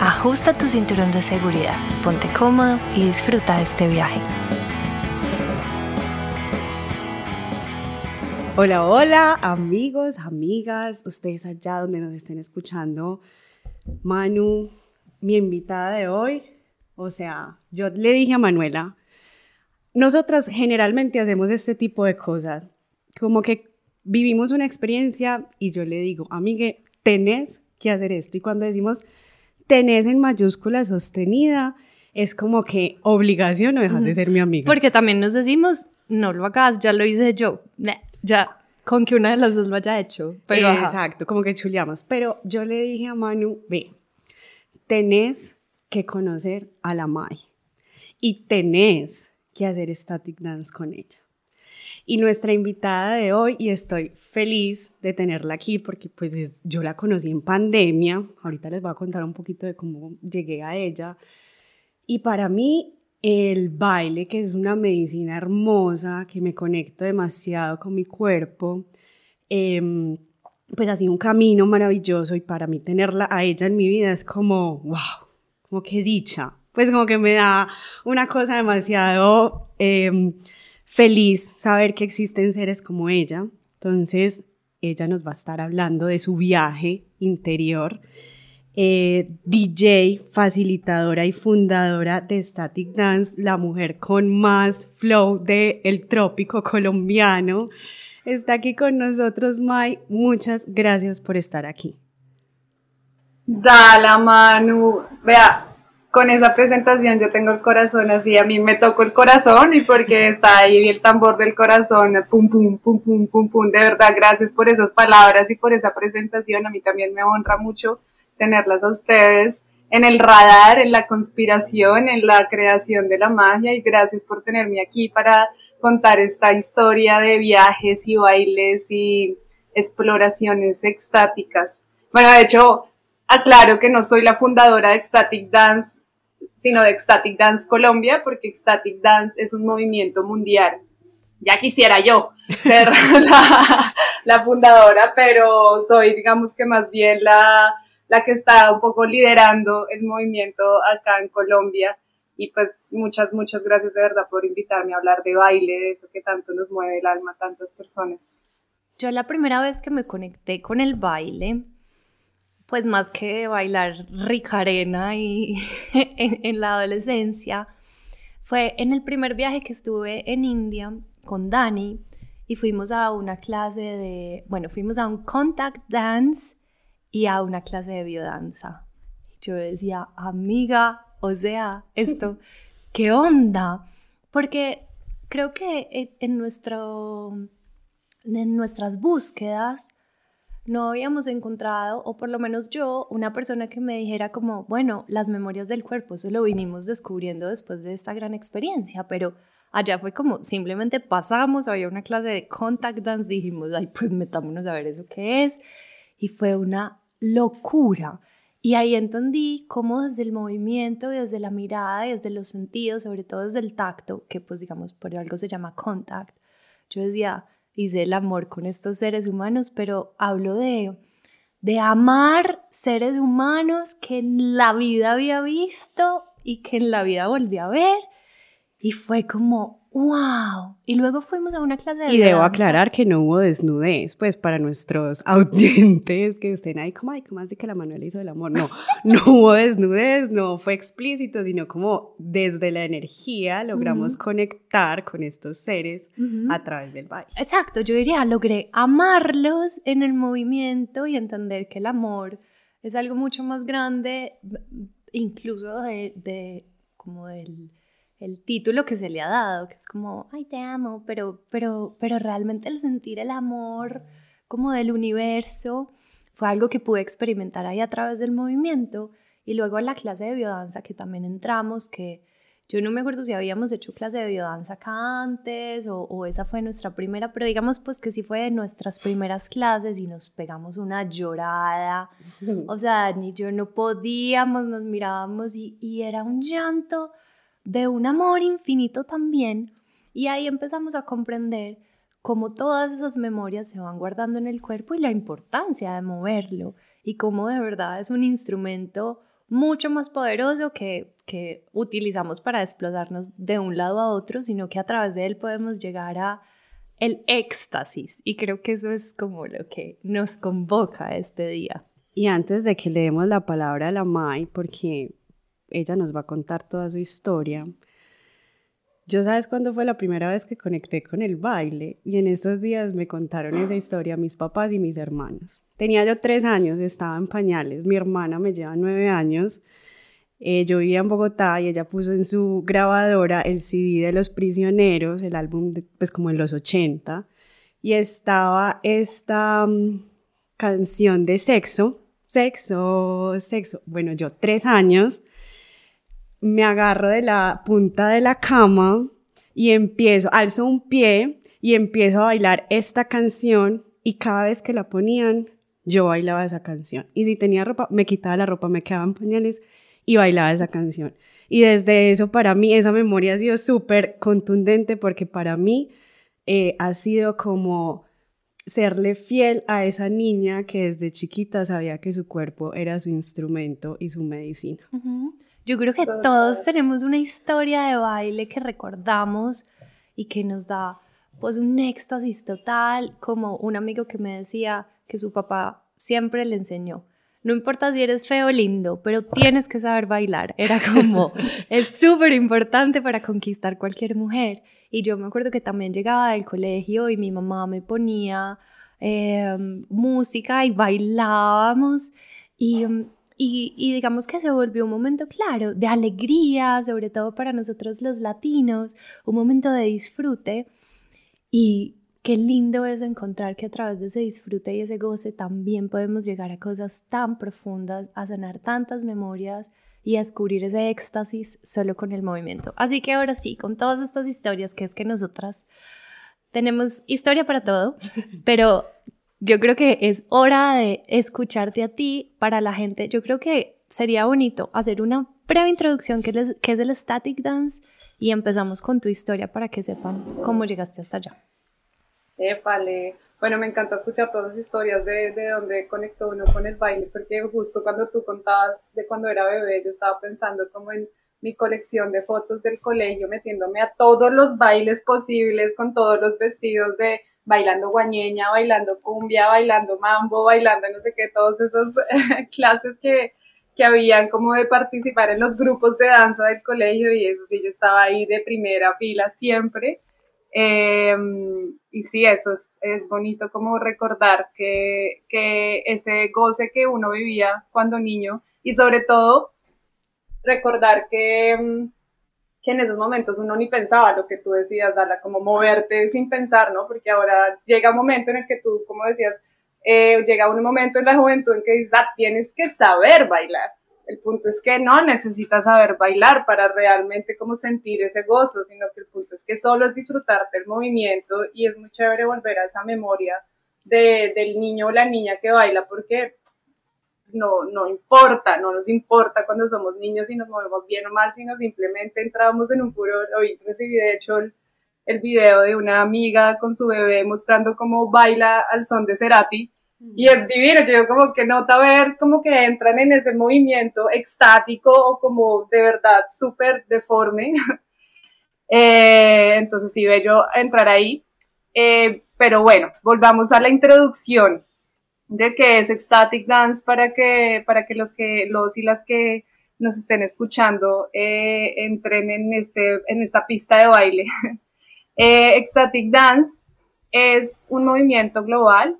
ajusta tu cinturón de seguridad, ponte cómodo y disfruta de este viaje. Hola, hola, amigos, amigas, ustedes allá donde nos estén escuchando. Manu, mi invitada de hoy, o sea, yo le dije a Manuela, nosotras generalmente hacemos este tipo de cosas, como que vivimos una experiencia y yo le digo, amigue, tenés que hacer esto. Y cuando decimos tenés en mayúscula sostenida, es como que obligación o dejas de ser mi amiga. Porque también nos decimos, no lo hagas, ya lo hice yo. Ya, con que una de las dos lo haya hecho. Pero Exacto, como que chuleamos. Pero yo le dije a Manu, ve, tenés que conocer a la Mai y tenés que hacer static dance con ella y nuestra invitada de hoy, y estoy feliz de tenerla aquí porque pues yo la conocí en pandemia, ahorita les voy a contar un poquito de cómo llegué a ella, y para mí el baile, que es una medicina hermosa, que me conecto demasiado con mi cuerpo, em, pues ha sido un camino maravilloso y para mí tenerla a ella en mi vida es como, wow, como que dicha, pues como que me da una cosa demasiado... Eh, feliz saber que existen seres como ella. Entonces, ella nos va a estar hablando de su viaje interior. Eh, DJ, facilitadora y fundadora de Static Dance, la mujer con más flow del el trópico colombiano. Está aquí con nosotros, Mai. Muchas gracias por estar aquí. Dala, Manu. Vea, con esa presentación yo tengo el corazón así, a mí me tocó el corazón y porque está ahí el tambor del corazón, pum, pum, pum, pum, pum, pum, de verdad, gracias por esas palabras y por esa presentación, a mí también me honra mucho tenerlas a ustedes en el radar, en la conspiración, en la creación de la magia. Y gracias por tenerme aquí para contar esta historia de viajes y bailes y exploraciones extáticas. Bueno, de hecho, aclaro que no soy la fundadora de Ecstatic Dance sino de Ecstatic Dance Colombia, porque Ecstatic Dance es un movimiento mundial. Ya quisiera yo ser la, fundadora, pero soy, digamos que más bien la, la que está un poco liderando el movimiento acá en Colombia. Y pues muchas, muchas gracias de verdad por invitarme a hablar de baile, de eso que tanto nos mueve el alma a tantas personas. Yo la primera vez que me conecté con el baile, pues más que bailar rica arena y en, la adolescencia, fue en el primer viaje que estuve en India con Dani y fuimos a una clase de, bueno, fuimos a un contact dance y a una clase de biodanza. Yo decía, amiga, o sea, esto, ¿qué onda? Porque creo que en, nuestro, en nuestras búsquedas no habíamos encontrado, o por lo menos yo, una persona que me dijera como, bueno, las memorias del cuerpo, eso lo vinimos descubriendo después de esta gran experiencia, pero allá fue como simplemente pasamos, había una clase de contact dance, dijimos, ay, pues metámonos a ver eso qué es, y fue una locura. Y ahí entendí cómo desde el movimiento, desde la mirada, desde los sentidos, sobre todo desde el tacto, que pues digamos por algo se llama contact, yo decía, hice el amor con estos seres humanos, pero hablo de, de amar seres humanos que en la vida había visto y que en la vida volví a ver. Y fue como, ¡Wow! Y luego fuimos a una clase de... Y debo aclarar que no hubo desnudez, pues para nuestros audientes que estén ahí como, ay, ¿cómo hace que la Manuela hizo el amor? No, no hubo desnudez, no fue explícito, sino como desde la energía logramos conectar con estos seres a través del baile. Exacto, yo diría, logré amarlos en el movimiento y entender que el amor es algo mucho más grande, incluso de, de como del el título que se le ha dado, que es como, ay, te amo, pero, pero, pero realmente el sentir el amor como del universo fue algo que pude experimentar ahí a través del movimiento. Y luego en la clase de biodanza que también entramos, que Yo no me acuerdo si habíamos hecho clase de biodanza acá antes o, o, esa fue nuestra primera, pero digamos pues que sí fue de nuestras primeras clases y nos pegamos una llorada. O sea, ni yo no podíamos, nos mirábamos y, y era un llanto de un amor infinito también. Y ahí empezamos a comprender cómo todas esas memorias se van guardando en el cuerpo y la importancia de moverlo y cómo de verdad es un instrumento mucho más poderoso que, que utilizamos para desplazarnos de un lado a otro, sino que a través de él podemos llegar a el éxtasis. Y creo que eso es como lo que nos convoca este día. Y antes de que leemos la palabra a la Mai, porque ella nos va a contar toda su historia, yo sabes cuándo fue la primera vez que conecté con el baile y en estos días me contaron esa historia mis papás y mis hermanos. Tenía yo tres años, estaba en pañales, mi hermana me lleva nueve años, eh, yo vivía en Bogotá y ella puso en su grabadora el CD de Los Prisioneros, el álbum de, pues como en los 80, y estaba esta mm, canción de sexo, sexo, sexo. Bueno, yo tres años me agarro de la punta de la cama y empiezo, alzo un pie y empiezo a bailar esta canción y cada vez que la ponían, yo bailaba esa canción. Y si tenía ropa, me quitaba la ropa, me quedaban pañales y bailaba esa canción. Y desde eso, para mí, esa memoria ha sido súper contundente porque para mí eh, ha sido como serle fiel a esa niña que desde chiquita sabía que su cuerpo era su instrumento y su medicina. Yo creo que todos tenemos una historia de baile que recordamos y que nos da pues un éxtasis total, como un amigo que me decía que su papá siempre le enseñó. No importa si eres feo o lindo, pero tienes que saber bailar. Era como, es súper importante para conquistar cualquier mujer. Y yo me acuerdo que también llegaba del colegio y mi mamá me ponía em, música y bailábamos. Y em, y, digamos que se volvió un momento, claro, de alegría, sobre todo para nosotros los latinos, un momento de disfrute. Y qué lindo es encontrar que a través de ese disfrute y ese goce también podemos llegar a cosas tan profundas, a sanar tantas memorias y a descubrir ese éxtasis solo con el movimiento. Así que ahora sí, con todas estas historias, que es que nosotras tenemos historia para todo, pero yo creo que es hora de escucharte a ti para la gente. Yo creo que sería bonito hacer una breve introducción que es, que es el static dance y empezamos con tu historia para que sepan cómo llegaste hasta allá. Épale. Bueno, me encanta escuchar todas las historias de, de dónde conectó uno con el baile, porque justo cuando tú contabas de cuando era bebé, yo estaba pensando como en mi colección de fotos del colegio, metiéndome a todos los bailes posibles, con todos los vestidos de bailando guañeña, bailando cumbia, bailando mambo, bailando no sé qué, todas esas clases que, que habían como de participar en los grupos de danza del colegio y eso sí, yo estaba ahí de primera fila siempre. Em, y sí, eso es, es, bonito como recordar que, que ese goce que uno vivía cuando niño y sobre todo recordar que em, que en esos momentos uno ni pensaba lo que tú decías, Dala, como moverte sin pensar, ¿no? Porque ahora llega un momento en el que tú, como decías, eh, llega un momento en la juventud en que dices, ah, tienes que saber bailar. El punto es que no necesitas saber bailar para realmente como sentir ese gozo, sino que el punto es que solo es disfrutarte el movimiento y es muy chévere volver a esa memoria de, del niño o la niña que baila porque no, no importa, no nos importa cuando somos niños si nos movemos bien o mal, sino simplemente entramos en un furor. Hoy recibí de hecho el, video de una amiga con su bebé mostrando cómo baila al son de Cerati. Y es divino, yo como que nota ver como que entran en ese movimiento extático o como de verdad súper deforme. eh, entonces sí, bello entrar ahí. Eh, pero bueno, volvamos a la introducción de qué es ecstatic dance para que, para que los que, los y las que nos estén escuchando eh, entren en, este, en esta pista de baile. eh, ecstatic dance es un movimiento global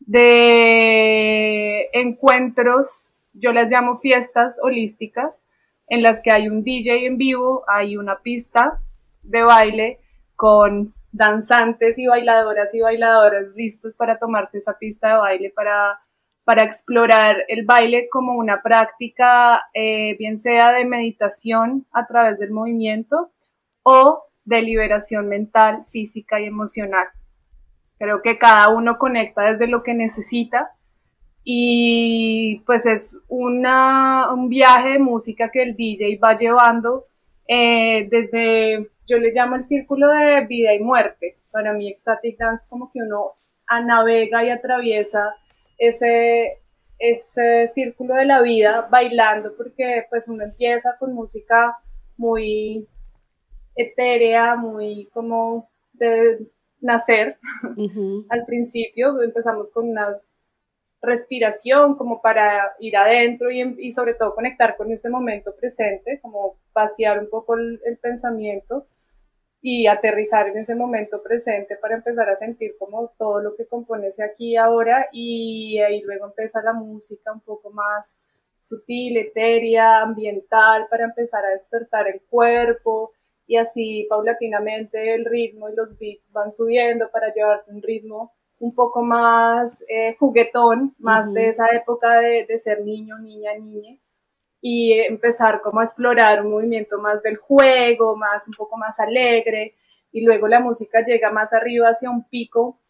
de encuentros, yo las llamo fiestas holísticas, en las que hay un DJ en vivo, hay una pista de baile con danzantes y bailadoras y bailadores listos para tomarse esa pista de baile para, para explorar el baile como una práctica, eh, bien sea de meditación a través del movimiento o de liberación mental, física y emocional. Creo que cada uno conecta desde lo que necesita y pues es una, un viaje de música que el DJ va llevando eh, desde, yo le llamo el círculo de vida y muerte. Para mí Ecstatic Dance como que uno navega y atraviesa ese, ese círculo de la vida bailando, porque pues uno empieza con música muy etérea, muy como de nacer. Al principio empezamos con una respiración como para ir adentro y, sobre todo conectar con ese momento presente, como vaciar un poco el pensamiento y aterrizar en ese momento presente para empezar a sentir como todo lo que compone aquí ahora y ahí luego empieza la música un poco más sutil, etérea, ambiental para empezar a despertar el cuerpo y así paulatinamente el ritmo y los beats van subiendo para llevarte un ritmo un poco más eh, juguetón, más de esa época de, de ser niño, niña, niña y empezar como a explorar un movimiento más del juego, más un poco más alegre y luego la música llega más arriba hacia un pico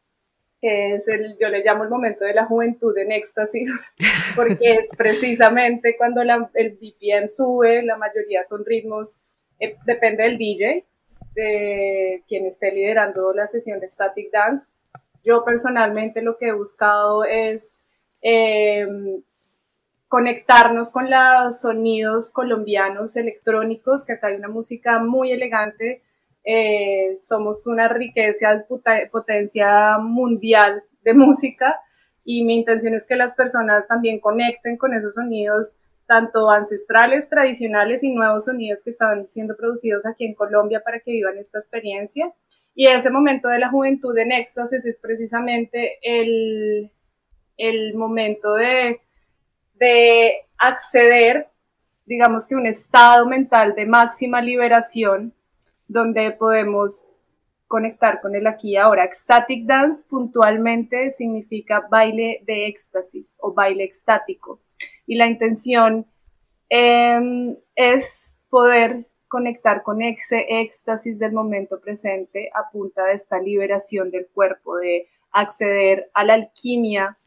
que es el, yo le llamo el momento de la juventud en éxtasis, porque es precisamente cuando la, el BPM sube, la mayoría son ritmos, eh, depende del DJ, de quien esté liderando la sesión de Static Dance. Yo personalmente lo que he buscado es eh, conectarnos con los sonidos colombianos electrónicos, que acá hay una música muy elegante. Eh, somos una riqueza, potencia mundial de música y mi intención es que las personas también conecten con esos sonidos tanto ancestrales, tradicionales y nuevos sonidos que están siendo producidos aquí en Colombia para que vivan esta experiencia. Y ese momento de la juventud en éxtasis es precisamente el, el momento de de acceder, digamos que un estado mental de máxima liberación, donde podemos conectar con el aquí y ahora. Ecstatic dance puntualmente significa baile de éxtasis o baile extático. Y la intención em, es poder conectar con ese éxtasis del momento presente a punta de esta liberación del cuerpo, de acceder a la alquimia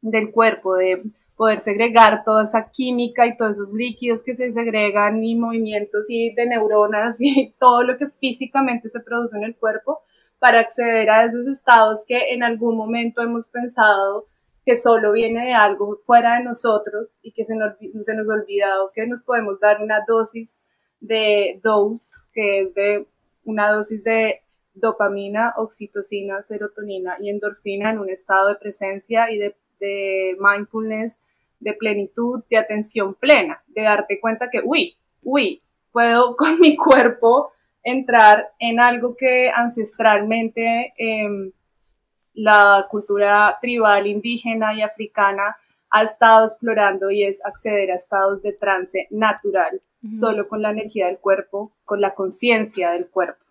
del cuerpo, de poder segregar toda esa química y todos esos líquidos que se segregan y movimientos y de neuronas y todo lo que físicamente se produce en el cuerpo para acceder a esos estados que en algún momento hemos pensado que solo viene de algo fuera de nosotros y que se nos, se nos olvidado que nos podemos dar una dosis de dose, que es de una dosis de dopamina, oxitocina, serotonina y endorfina en un estado de presencia y de, mindfulness de plenitud, de atención plena, de darte cuenta que, uy, uy, puedo con mi cuerpo entrar en algo que ancestralmente em, la cultura tribal, indígena y africana ha estado explorando y es acceder a estados de trance natural, solo con la energía del cuerpo, con la conciencia del cuerpo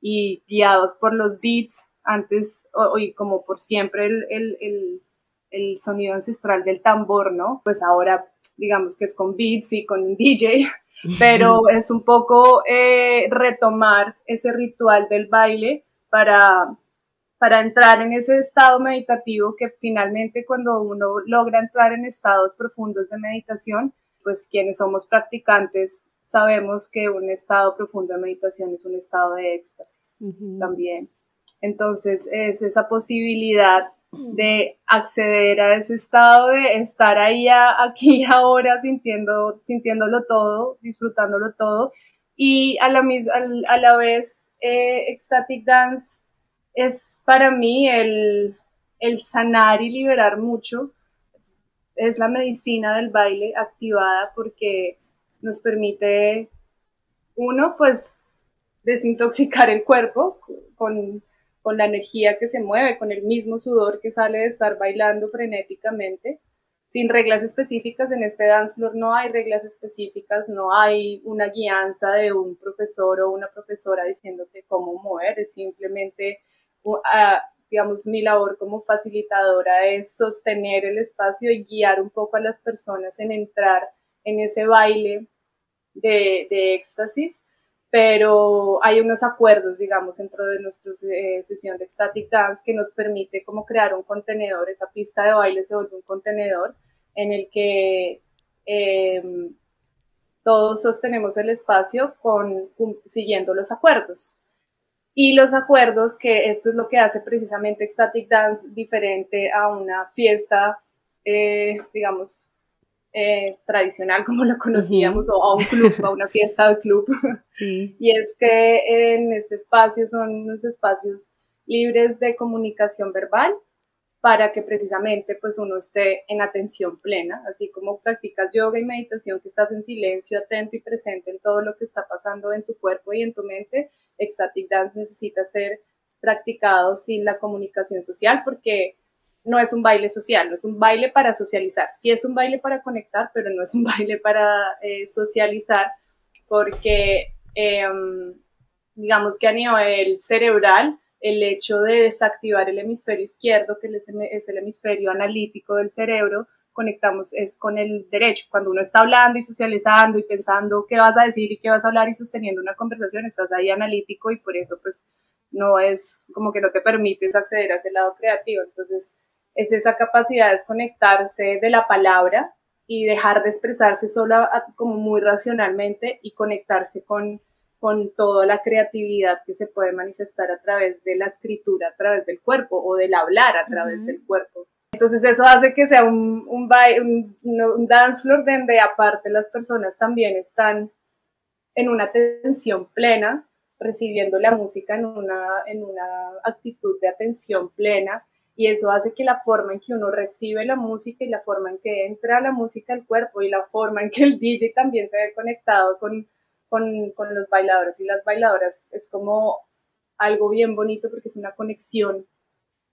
y guiados por los beats, antes y como por siempre el el sonido ancestral del tambor, ¿no? Pues ahora digamos que es con beats y con DJ, pero es un poco eh, retomar ese ritual del baile para, para entrar en ese estado meditativo que finalmente cuando uno logra entrar en estados profundos de meditación, pues quienes somos practicantes sabemos que un estado profundo de meditación es un estado de éxtasis también. Entonces es esa posibilidad de acceder a ese estado de estar ahí aquí ahora sintiendo, sintiéndolo todo, disfrutándolo todo y a la, a la vez eh, Ecstatic Dance es para mí el, el sanar y liberar mucho, es la medicina del baile activada porque nos permite uno pues desintoxicar el cuerpo con con la energía que se mueve, con el mismo sudor que sale de estar bailando frenéticamente, sin reglas específicas. En este dance floor no hay reglas específicas, no hay una guianza de un profesor o una profesora diciéndote cómo mover, es simplemente digamos, mi labor como facilitadora es sostener el espacio y guiar un poco a las personas en entrar en ese baile de, éxtasis, pero hay unos acuerdos, digamos, dentro de nuestra eh, sesión de Static Dance que nos permite como crear un contenedor, esa pista de baile se vuelve un contenedor en el que em, todos sostenemos el espacio con, siguiendo los acuerdos. Y los acuerdos, que esto es lo que hace precisamente Ecstatic Dance diferente a una fiesta, eh, digamos, eh, tradicional como lo conocíamos, o a un club, a una fiesta de club. Y es que en este espacio son unos espacios libres de comunicación verbal para que precisamente pues uno esté en atención plena, así como practicas yoga y meditación, que estás en silencio, atento y presente en todo lo que está pasando en tu cuerpo y en tu mente, Ecstatic Dance necesita ser practicado sin la comunicación social porque no es un baile social, no es un baile para socializar. Sí es un baile para conectar, pero no es un baile para eh, socializar porque em, digamos que a nivel cerebral el hecho de desactivar el hemisferio izquierdo, que es el hemisferio analítico del cerebro, conectamos es con el derecho. Cuando uno está hablando y socializando y pensando qué vas a decir y qué vas a hablar y sosteniendo una conversación, estás ahí analítico y por eso pues no es como que no te permites acceder a ese lado creativo. Entonces es esa capacidad de desconectarse de la palabra y dejar de expresarse solo como muy racionalmente y conectarse con, con toda la creatividad que se puede manifestar a través de la escritura, a través del cuerpo o del hablar a través del cuerpo. Entonces eso hace que sea un, un, un, dance floor donde aparte las personas también están en una atención plena, recibiendo la música en una, en una actitud de atención plena y eso hace que la forma en que uno recibe la música y la forma en que entra la música al cuerpo y la forma en que el DJ también se ve conectado con, con, con los bailadores y las bailadoras es como algo bien bonito porque es una conexión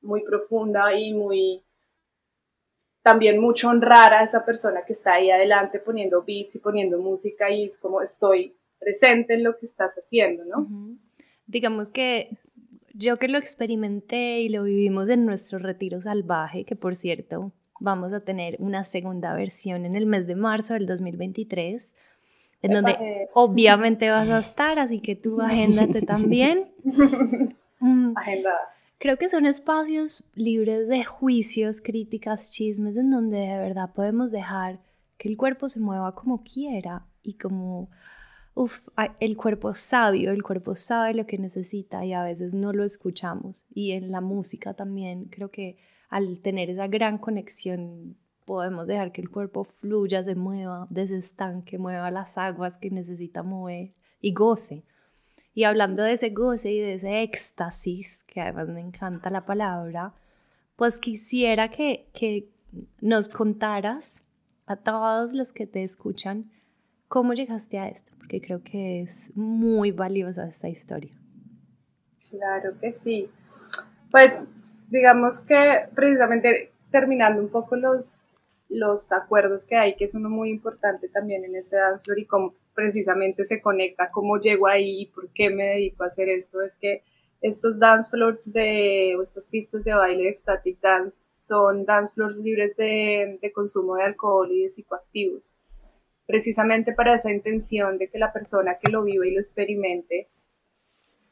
muy profunda y muy también mucho honrar a esa persona que está ahí adelante poniendo beats y poniendo música y es como estoy presente en lo que estás haciendo, ¿no? Digamos que yo que lo experimenté y lo vivimos en nuestro retiro salvaje, que por cierto vamos a tener una segunda versión en el mes de marzo del 2023, en donde obviamente vas a estar, así que tú agéndate también. Mm. Agenda Creo que son espacios libres de juicios, críticas, chismes, en donde de verdad podemos dejar que el cuerpo se mueva como quiera y como, uff, el cuerpo es sabio, el cuerpo sabe lo que necesita y a veces no lo escuchamos. Y en la música también creo que al tener esa gran conexión podemos dejar que el cuerpo fluya, se mueva, desestanque, mueva las aguas que necesita mover y goce. Y hablando de ese goce y de ese éxtasis, que además me encanta la palabra, pues quisiera que, que nos contaras a todos los que te escuchan cómo llegaste a esto, porque creo que es muy valiosa esta historia. Claro que sí. Pues digamos que precisamente terminando un poco los, los acuerdos que hay, que es uno muy importante también en este dance y cómo precisamente se conecta, cómo llego ahí y por qué me dedico a hacer eso, es que estos dance floors de, o estas pistas de baile de static dance son dance floors libres de, de consumo de alcohol y de psicoactivos, precisamente para esa intención de que la persona que lo vive y lo experimente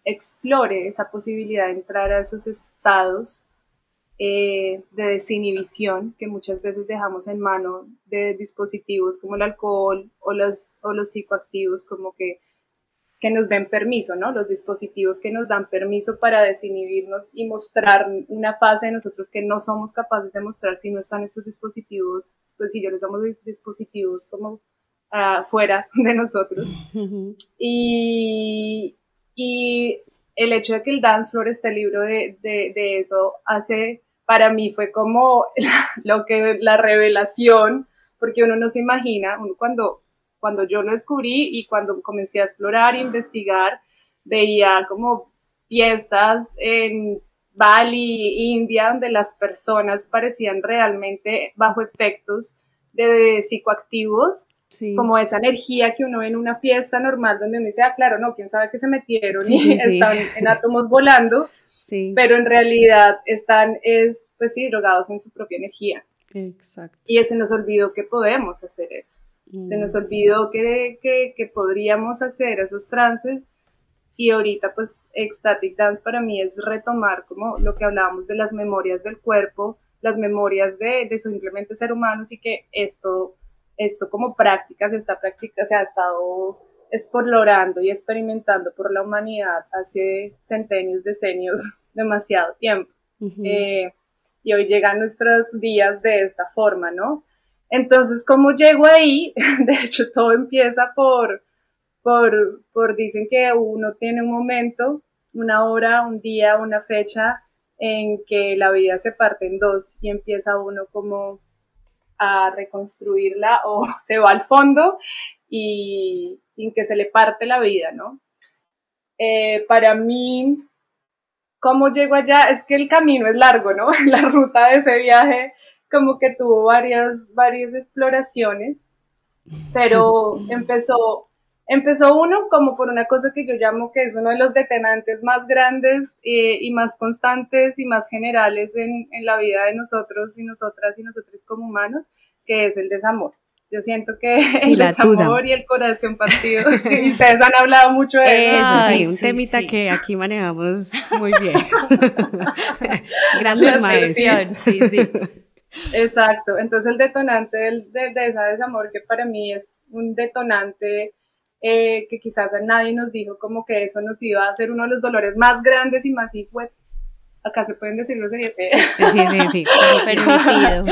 explore esa posibilidad de entrar a esos estados eh, de desinhibición que muchas veces dejamos en mano de dispositivos como el alcohol o los, o los psicoactivos, como que, que nos den permiso, ¿no? Los dispositivos que nos dan permiso para desinhibirnos y mostrar una fase de nosotros que no somos capaces de mostrar si no están estos dispositivos, pues si yo les damos dispositivos como uh, fuera de nosotros. y, y el hecho de que el dance floor esté libre de, de, eso hace para mí fue como lo que la revelación, porque uno no se imagina, uno cuando, cuando yo lo descubrí y cuando comencé a explorar, e investigar, veía como fiestas en Bali, India, donde las personas parecían realmente bajo efectos de psicoactivos, como esa energía que uno ve en una fiesta normal donde uno dice, ah, claro, no, quién sabe qué se metieron y están en átomos volando Sí. pero en realidad están, es, pues sí, drogados en su propia energía. Exacto. Y se nos olvidó que podemos hacer eso. Se nos Mm. olvidó que, que, que podríamos acceder a esos trances y ahorita pues Ecstatic Dance para mí es retomar como lo que hablábamos de las memorias del cuerpo, las memorias de, de simplemente ser humanos y que esto, esto como práctica se está práctica, se ha estado explorando y experimentando por la humanidad hace centenios, decenios, demasiado tiempo. Ujú. Eh, y hoy llegan nuestros días de esta forma, ¿no? Entonces, ¿cómo llego ahí? De hecho, todo empieza por, por, por, dicen que uno tiene un momento, una hora, un día, una fecha en que la vida se parte en dos y empieza uno como a reconstruirla o se va al fondo y, y en que se le parte la vida, ¿no? Eh, para mí, ¿cómo llego allá? Es que el camino es largo, ¿no? La ruta de ese viaje como que tuvo varias, varias exploraciones, pero empezó, empezó uno como por una cosa que yo llamo que es uno de los detenantes más grandes eh, y más constantes y más generales en, en la vida de nosotros y nosotras y nosotros como humanos, que es el desamor. Yo siento que Sí, el la desamor tusa. y el corazón partido, y ustedes han hablado mucho de eso. Eso, sí, Ay, un sí, temita sí. que aquí manejamos muy bien. Grandes maestros. Sí, sí. Exacto, entonces el detonante del- de, de esa desamor que para mí es un detonante eh, que quizás a nadie nos dijo como que eso nos iba a hacer uno de los dolores más grandes y más hijo acá se pueden decir groserías, eh, Sí, sí, sí. Permitido.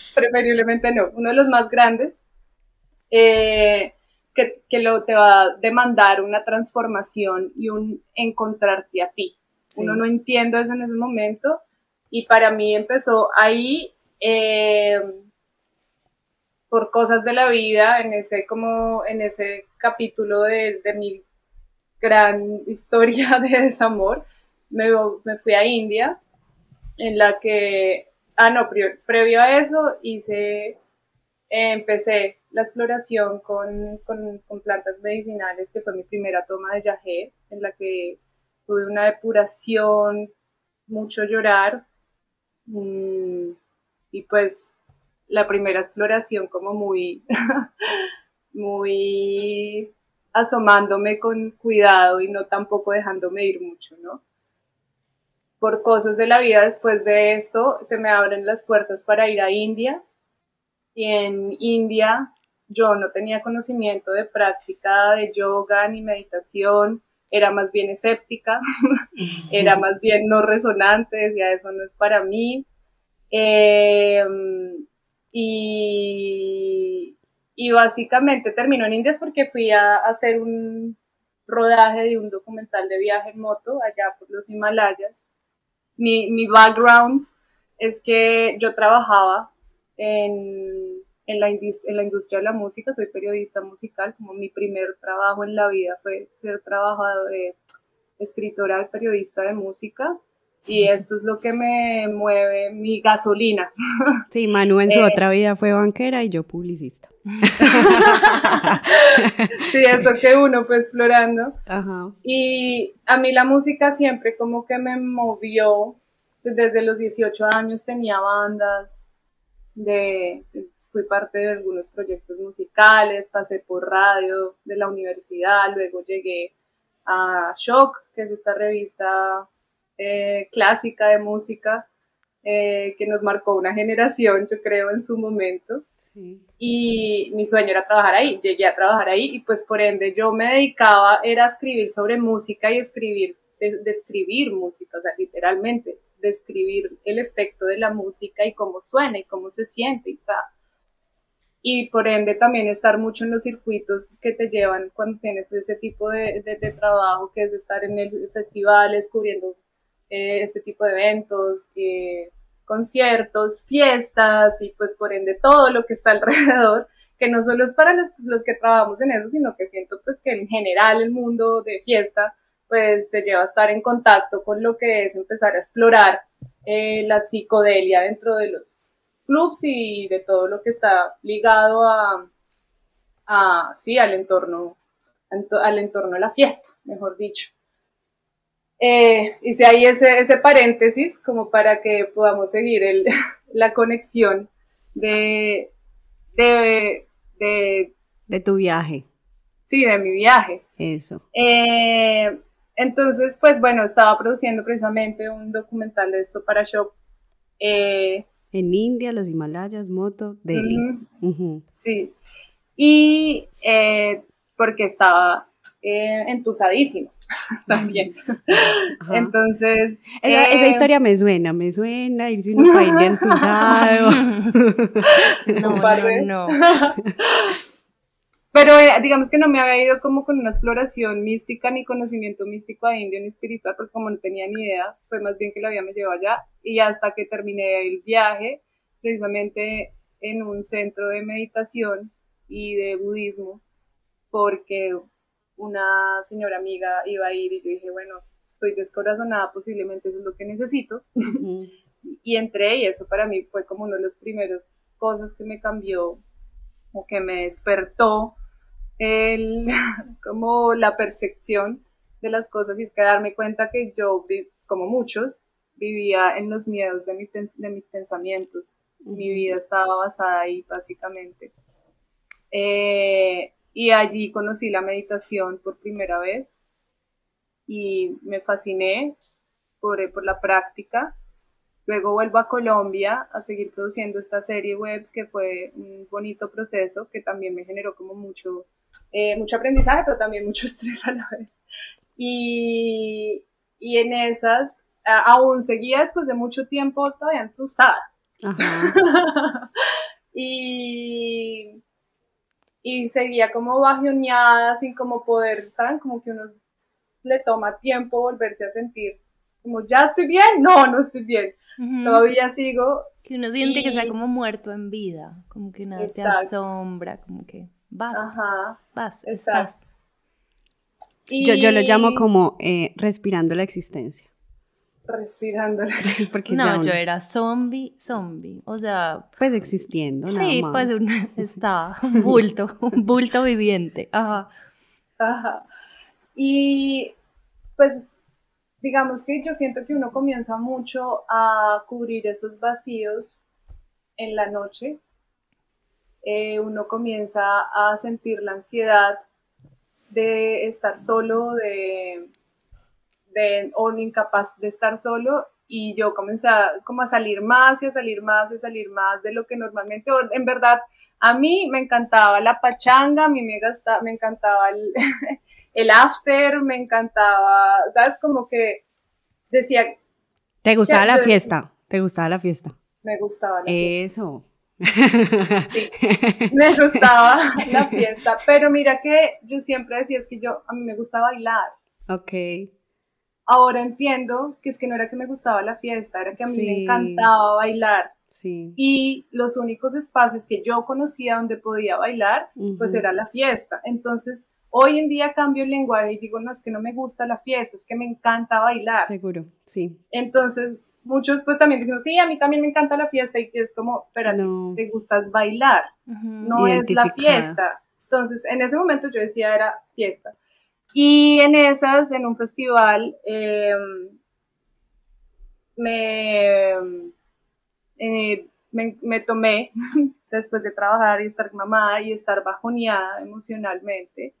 preferiblemente no, uno de los más grandes eh, que, que lo te va a demandar una transformación y un encontrarte a ti. Sí. Uno no entiende eso en ese momento y para mí empezó ahí eh, por cosas de la vida en ese como en ese capítulo de, de mi gran historia de desamor me, fui a India en la que ah no pre- previo a eso hice eh, empecé la exploración con, con, con plantas medicinales que fue mi primera toma de yagé en la que tuve una depuración mucho llorar Mm, y pues la primera exploración como muy, muy asomándome con cuidado y no tampoco dejándome ir mucho, ¿no? Por cosas de la vida después de esto se me abren las puertas para ir a India y en India yo no tenía conocimiento de práctica de yoga ni meditación, era más bien escéptica, era más bien no resonante, decía eso no es para mí. Eh, y, y básicamente terminó en Indias porque fui a, a hacer un rodaje de un documental de viaje en moto allá por los Himalayas. Mi, mi background es que yo trabajaba en, en, la en la industria de la música, soy periodista musical, como mi primer trabajo en la vida fue ser trabajador, eh, escritora y periodista de música. Y esto es lo que me mueve, mi gasolina. Sí, Manu en su Eh. otra vida fue banquera y yo publicista. Sí, eso que uno fue explorando. Ajá. Y a mí la música siempre como que me movió. Desde los 18 años tenía bandas, de, fui parte de algunos proyectos musicales, pasé por radio de la universidad, luego llegué a Shock, que es esta revista eh, clásica de música eh, que nos marcó una generación, yo creo, en su momento Sí. y mi sueño era trabajar ahí, llegué a trabajar ahí y pues por ende yo me dedicaba era a escribir sobre música y escribir, de- describir música, o sea, literalmente, describir el efecto de la música y cómo suena y cómo se siente y tal. Y por ende también estar mucho en los circuitos que te llevan cuando tienes ese tipo de, de- de trabajo, que es estar en el festivales, cubriendo eh, este tipo de eventos, eh, conciertos, fiestas y pues por ende todo lo que está alrededor, que no solo es para los, los que trabajamos en eso, sino que siento pues que en general el mundo de fiesta pues te lleva a estar en contacto con lo que es empezar a explorar eh, la psicodelia dentro de los clubs y de todo lo que está ligado a, a sí, al entorno, al entorno de la fiesta, mejor dicho. Eh, hice ahí ese, ese paréntesis como para que podamos seguir el, la conexión de, de, de, de tu viaje. Sí, de mi viaje. Eso. Eh, entonces, pues bueno, estaba produciendo precisamente un documental de esto para Shop. Eh, en India, los Himalayas, moto, Delhi. Sí. Y eh, porque estaba eh, también. Entonces. Esa, historia me suena, me suena irse un país de entusado. no, no, no. Pero eh, digamos que no me había ido como con una exploración mística ni conocimiento místico a indio ni espiritual, porque como no tenía ni idea, fue más bien que la vida me llevó allá. Y hasta que terminé el viaje, precisamente en un centro de meditación y de budismo, porque una señora amiga iba a ir y yo dije, bueno, estoy descorazonada, posiblemente eso es lo que necesito. y entré y eso para mí fue como uno de los primeros cosas que me cambió o que me despertó el, como la percepción de las cosas y es que darme cuenta que yo, como muchos, vivía en los miedos de, mi, de mis pensamientos. Mi vida estaba basada ahí, básicamente. Eh, y allí conocí la meditación por primera vez y me fasciné por, por la práctica. Luego vuelvo a Colombia a seguir produciendo esta serie web que fue un bonito proceso que también me generó como mucho eh, mucho aprendizaje, pero también mucho estrés a la vez. Y, y en esas, aún seguía después de mucho tiempo todavía entusada. y, y seguía como bajoneada, sin como poder, ¿saben? Como que uno le toma tiempo volverse a sentir como, ¿ya estoy bien? No, no estoy bien. Todavía sigo. Que uno siente que está como muerto en vida, como que nada te asombra, como que vas, Ajá, vas, estás. Yo, yo lo llamo como eh, respirando la existencia. Respirando la existencia. no, yo era zombie, zombie, o sea... Pues existiendo, nada Sí, pues estaba, un bulto, un bulto viviente, ajá. Ajá. Y pues digamos que yo siento que uno comienza mucho a cubrir esos vacíos en la noche eh, uno comienza a sentir la ansiedad de estar solo, de, de, o incapaz de estar solo y yo comencé a, como a salir más y a salir más y a salir más de lo que normalmente, en verdad, a mí me encantaba la pachanga, a mí me, gastaba, me encantaba el, el after, me encantaba, ¿sabes? Como que decía... ¿Te gustaba la fiesta? ¿Te gustaba la fiesta? Me gustaba la fiesta. Eso. Sí, me gustaba la fiesta, pero mira que yo siempre decía es que yo, a mí me gusta bailar. Ok. Ahora entiendo que es que no era que me gustaba la fiesta, era que a mí me encantaba bailar. Sí. Y los únicos espacios que yo conocía donde podía bailar, pues era la fiesta. Entonces, Hoy en día cambio el lenguaje y digo, no, es que no me gusta la fiesta, es que me encanta bailar. Seguro, sí. Entonces, muchos pues también dicen, sí, a mí también me encanta la fiesta y es como, pero te gustas bailar, no es la fiesta. Entonces, en ese momento yo decía era fiesta. Y en esas, en un festival, em, me, eh, me, me, tomé, después de trabajar y estar mamada y estar bajoneada emocionalmente,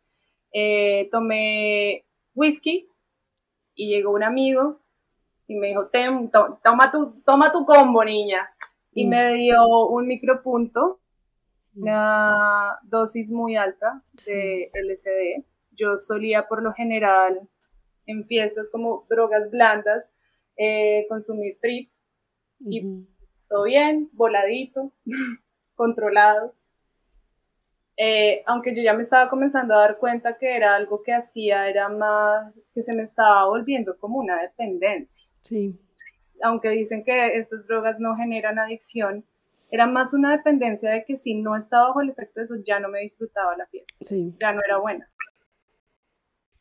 eh, tomé whisky y llegó un amigo y me dijo, toma, tu, toma tu combo, niña. Y mm. me dio un micropunto, mm. una dosis muy alta de LSD. Yo solía por lo general en fiestas como drogas blandas eh, consumir trips y todo bien, voladito, controlado. Eh, aunque yo ya me estaba comenzando a dar cuenta que era algo que hacía, era más que se me estaba volviendo como una dependencia. Sí. Aunque dicen que estas drogas no generan adicción, era más una dependencia de que si no estaba bajo el efecto de eso, ya no me disfrutaba la fiesta. Sí. Ya no era buena.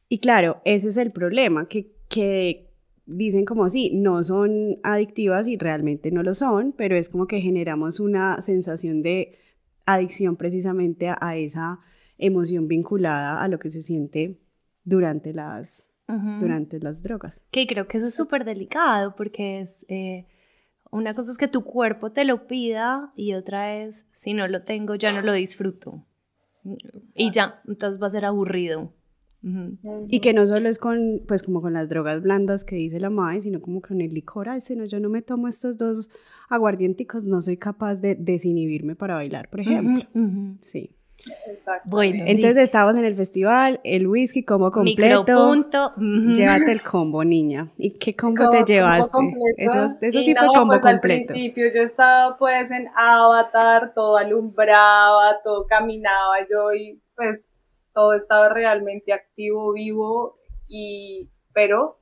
Y claro, ese es el problema, que, que dicen como sí, no son adictivas y realmente no lo son, pero es como que generamos una sensación de adicción precisamente a, esa emoción vinculada a lo que se siente durante las, durante las drogas. Que creo que eso es súper delicado porque es... Eh, una cosa es que tu cuerpo te lo pida y otra es, si no lo tengo, ya no lo disfruto. Y ya, entonces va a ser aburrido. Y que no solo es con, pues como con las drogas blandas que dice la MAE, sino como con el licor, ay, si no, yo no me tomo estos dos aguardienticos, no soy capaz de desinhibirme para bailar, por ejemplo. Sí. Exacto. Bueno, Entonces estábamos en el festival, el whisky combo completo. Micropunto. Llévate el combo, niña. ¿Y qué combo te Combo llevaste? completo. Eso, sí fue combo pues, Al completo. principio yo estaba pues en Avatar, todo alumbraba, todo caminaba yo y pues todo estaba realmente activo, vivo y pero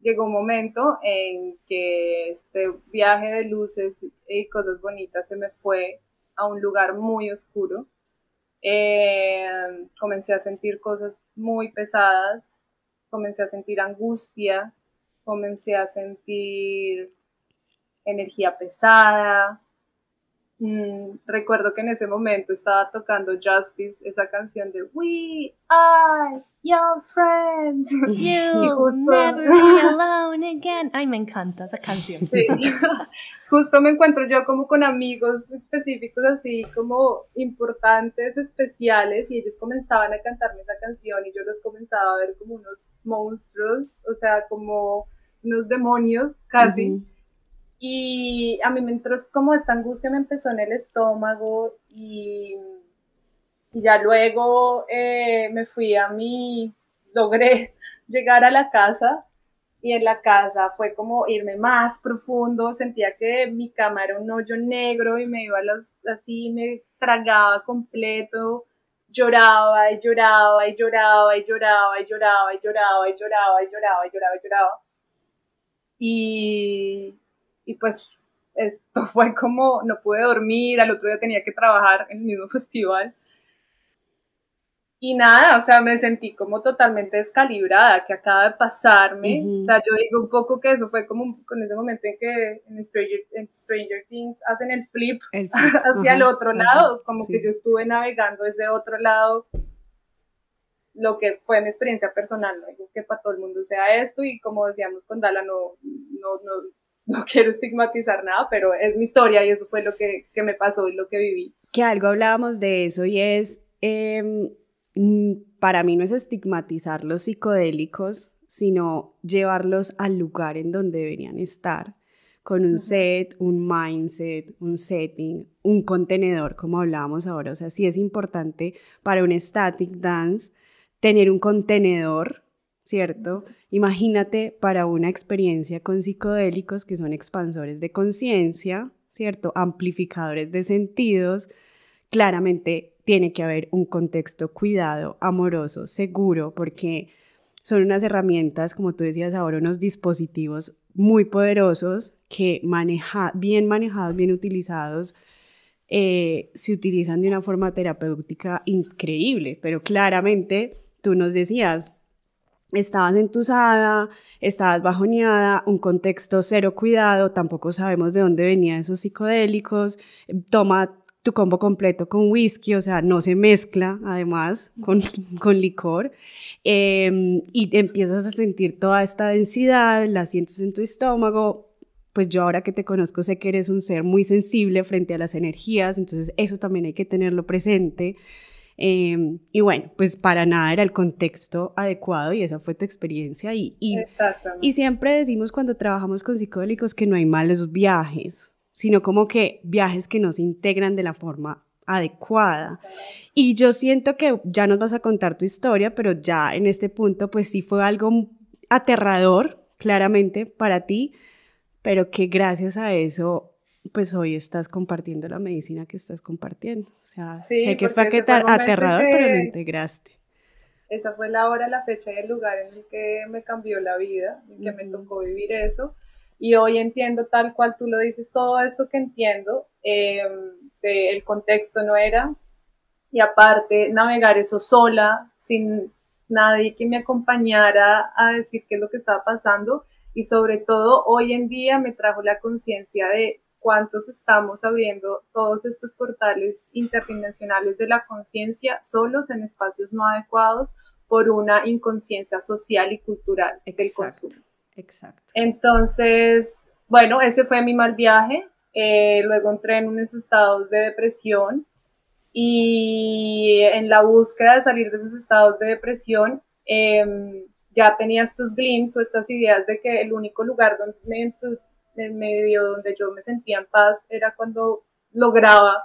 llegó un momento en que este viaje de luces y cosas bonitas se me fue a un lugar muy oscuro. Eh, comencé a sentir cosas muy pesadas, comencé a sentir angustia, comencé a sentir energía pesada. Mm, recuerdo que en ese momento estaba tocando Justice, esa canción de We are your friends. You never be alone again. Ay, me encanta esa canción. Sí. Justo me encuentro yo como con amigos específicos así como importantes, especiales, y ellos comenzaban a cantarme esa canción y yo los comenzaba a ver como unos monstruos, o sea, como unos demonios casi. Y a mí me entró como esta angustia, me empezó en el estómago y, y ya luego eh, me fui a mi, logré llegar a la casa y en la casa fue como irme más profundo, sentía que mi cama era un hoyo negro y me iba así, me tragaba completo, lloraba y lloraba y lloraba y lloraba y lloraba y lloraba y lloraba y lloraba y lloraba y lloraba. Y, y pues esto fue como, no pude dormir, al otro día tenía que trabajar en el mismo festival. Y nada, o sea, me sentí como totalmente descalibrada, que acaba de pasarme. Ujú. O sea, yo digo un poco que eso fue como con ese momento en que en Stranger, en Stranger Things hacen el flip El- hacia el otro lado, como sí. que yo estuve navegando ese otro lado, lo que fue mi experiencia personal, no digo que para todo el mundo sea esto y como decíamos con Dala, no, no, no, no quiero estigmatizar nada, pero es mi historia y eso fue lo que, que me pasó y lo que viví. que algo hablábamos de eso y es, em, mm, para mí no es estigmatizar los psicodélicos, sino llevarlos al lugar en donde deberían estar, con un Ujú. set, un mindset, un setting, un contenedor, como hablábamos ahora. O sea, sí es importante para un static dance tener un contenedor, ¿cierto? Imagínate para una experiencia con psicodélicos que son expansores de conciencia, ¿cierto? Amplificadores de sentidos. Claramente tiene que haber un contexto cuidado, amoroso, seguro, porque son unas herramientas, como tú decías ahora, unos dispositivos muy poderosos que maneja, bien manejados, bien utilizados, eh, se utilizan de una forma terapéutica increíble, pero claramente tú nos decías, estabas entusada, estabas bajoneada, un contexto cero cuidado, tampoco sabemos de dónde venían esos psicodélicos, toma tu combo completo con whisky, o sea, no se mezcla además con, con licor, eh, y empiezas a sentir toda esta densidad, la sientes en tu estómago, pues yo ahora que te conozco sé que eres un ser muy sensible frente a las energías, entonces eso también hay que tenerlo presente. Eh, y bueno, pues para nada era el contexto adecuado y esa fue tu experiencia. Y, y, siempre decimos cuando trabajamos con psicodélicos que no hay malos viajes, sino como que viajes que no se integran de la forma adecuada. Y yo siento que ya nos vas a contar tu historia, pero ya en este punto pues sí fue algo aterrador, claramente, para ti, pero que gracias a eso pues hoy estás compartiendo la medicina que estás compartiendo. O sea, Sí, sé que fue aterrador, que- pero lo integraste. Esa fue la hora, la fecha y el lugar en el que me cambió la vida, en que me tocó vivir eso. Y hoy entiendo tal cual tú lo dices, todo esto que entiendo, eh, de el contexto no era. Y aparte, navegar eso sola, sin nadie que me acompañara a decir qué es lo que estaba pasando. Y sobre todo, hoy en día me trajo la conciencia de cuántos estamos abriendo todos estos portales interdimensionales de la conciencia solos en espacios no adecuados por una inconsciencia social y cultural del Exacto, consumo. exacto. Entonces, bueno, ese fue mi mal viaje. Eh, luego entré en unos estados de depresión y en la búsqueda de salir de esos estados de depresión, em, ya tenía estos glimpses o estas ideas de que el único lugar donde, en medio donde yo me sentía en paz era cuando lograba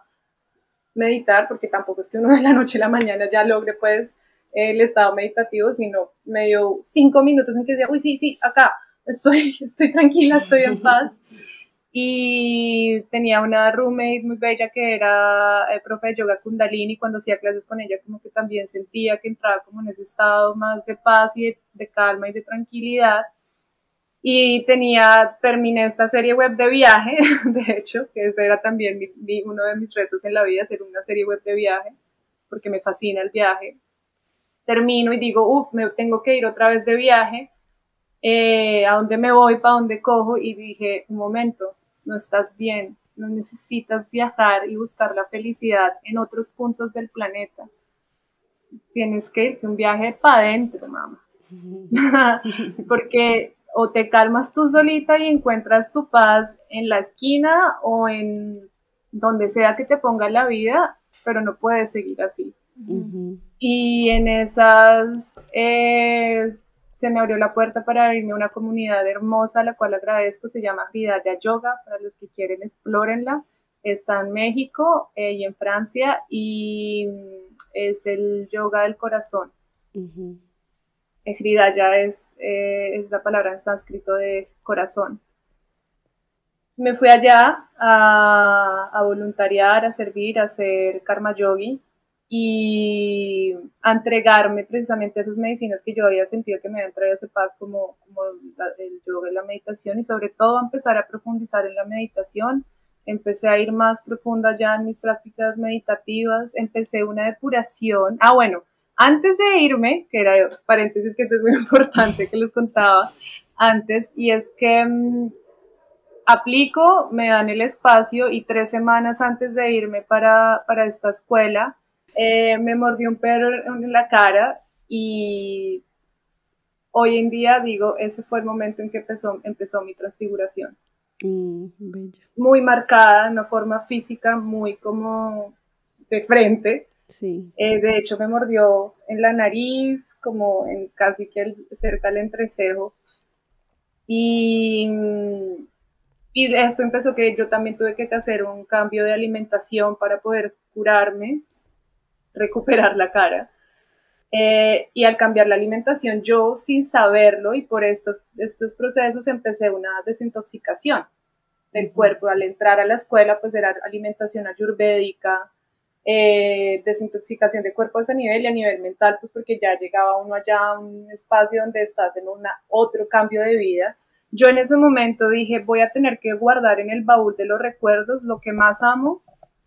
meditar, porque tampoco es que uno de la noche a la mañana ya logre pues el estado meditativo, sino medio cinco minutos en que decía, uy, sí, sí, acá, estoy, estoy tranquila, estoy en paz. Y tenía una roommate muy bella que era el profe de yoga kundalini. Cuando hacía clases con ella, como que también sentía que entraba como en ese estado más de paz y de, de calma y de tranquilidad. Y tenía, terminé esta serie web de viaje, de hecho, que ese era también mi- mi- uno de mis retos en la vida, hacer una serie web de viaje, porque me fascina el viaje. Termino y digo, uff, me tengo que ir otra vez de viaje. Eh, ¿A dónde me voy? ¿Para dónde cojo? Y dije, un momento, no estás bien, no necesitas viajar y buscar la felicidad en otros puntos del planeta. Tienes que irte un viaje para adentro, mamá. Porque o te calmas tú solita y encuentras tu paz en la esquina o en donde sea que te ponga la vida, pero no puedes seguir así. Y en esas eh, se me abrió la puerta para irme a una comunidad hermosa, a la cual agradezco, se llama Hridaya Yoga, para los que quieren explórenla. Está en México eh, y en Francia y es el yoga del corazón. Eh, Hridaya es, eh, es la palabra en sánscrito de corazón. Me fui allá a, a voluntariar, a servir, a hacer karma yogi y a entregarme precisamente a esas medicinas que yo había sentido que me habían traído esa paz como, como la- el yoga y la meditación y sobre todo a empezar a profundizar en la meditación. Empecé a ir más profunda ya en mis prácticas meditativas, empecé una depuración. Ah, bueno, antes de irme, que era paréntesis que esto es muy importante que les contaba antes, y es que mm, aplico, me dan el espacio y tres semanas antes de irme para, para esta escuela, eh, me mordió un perro en la cara y hoy en día digo, ese fue el momento en que empezó, empezó mi transfiguración. Mm, bello. Muy marcada, de una forma física, muy como de frente. Sí. Eh, de hecho, me mordió en la nariz, como en casi que el- cerca del entrecejo. Y, mm, y esto empezó que yo también tuve que hacer un cambio de alimentación para poder curarme, recuperar la cara. Eh, y al cambiar la alimentación, yo sin saberlo y por estos, estos procesos empecé una desintoxicación del cuerpo. Al entrar a la escuela, pues era alimentación ayurvédica, eh, desintoxicación de cuerpo a ese nivel y a nivel mental, pues porque ya llegaba uno allá a un espacio donde estás en una, otro cambio de vida. Yo en ese momento dije, voy a tener que guardar en el baúl de los recuerdos lo que más amo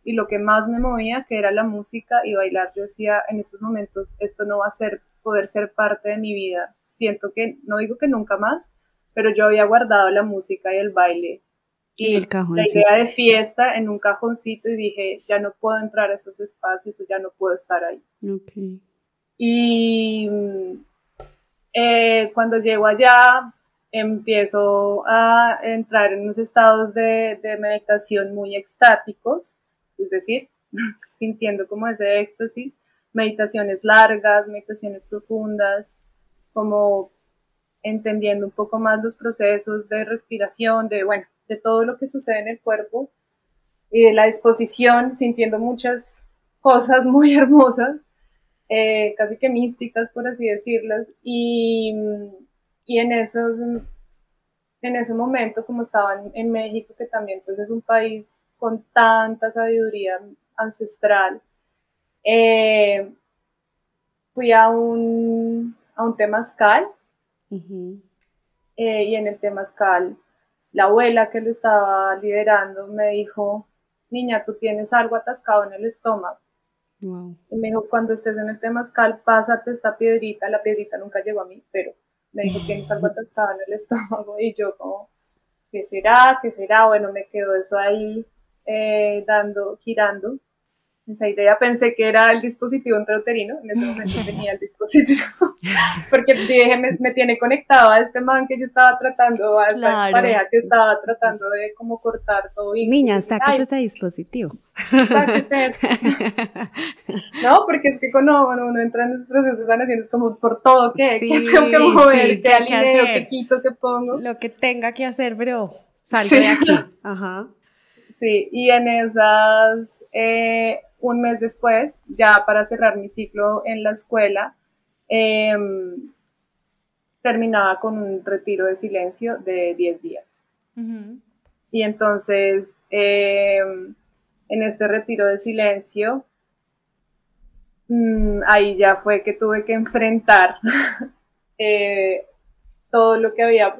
y lo que más me movía, que era la música y bailar. Yo decía, en estos momentos esto no va a ser, poder ser parte de mi vida. Siento que, no digo que nunca más, pero yo había guardado la música y el baile y el la idea de fiesta en un cajoncito y dije, ya no puedo entrar a esos espacios o ya no puedo estar ahí. Ok. Y mm, eh, cuando llego allá, empiezo a entrar en unos estados de, de meditación muy extáticos, es decir, sintiendo como ese éxtasis, meditaciones largas, meditaciones profundas, como entendiendo un poco más los procesos de respiración, de, bueno, de todo lo que sucede en el cuerpo y de la disposición, sintiendo muchas cosas muy hermosas eh, casi que místicas, por así decirlas, y, y en, esos, en ese momento, como estaba en, en, México, que también pues, es un país con tanta sabiduría ancestral, eh, fui a un, a un temazcal, Uh -huh. eh, y en el temazcal, la abuela que lo estaba liderando me dijo, niña, tú tienes algo atascado en el estómago. Wow. Y me dijo, cuando estés en el temazcal, pásate esta piedrita. La piedrita nunca llegó a mí, pero me dijo, tienes algo atascado en el estómago. Y yo como, ¿qué será? ¿Qué será? Bueno, me quedó eso ahí eh, dando, girando. Esa idea. Pensé que era el dispositivo intrauterino, en ese momento tenía el dispositivo, porque dije, me, tiene conectado a este man que yo estaba tratando, a esta pareja que estaba tratando de como cortar todo. Y Niña, sáquese ese dispositivo. Sáquese no, porque es que cuando uno entra en esos procesos de sanación es como por todo, ¿qué? ¿Qué tengo que mover? ¿Qué alineo? ¿Qué quito? ¿Qué pongo? Lo que tenga que hacer, pero salgo de aquí. Ajá. Sí, y en esas, eh, un mes después, ya para cerrar mi ciclo en la escuela, em, terminaba con un retiro de silencio de 10 días. Y entonces, em, en este retiro de silencio, mm, ahí ya fue que tuve que enfrentar eh, todo lo que había,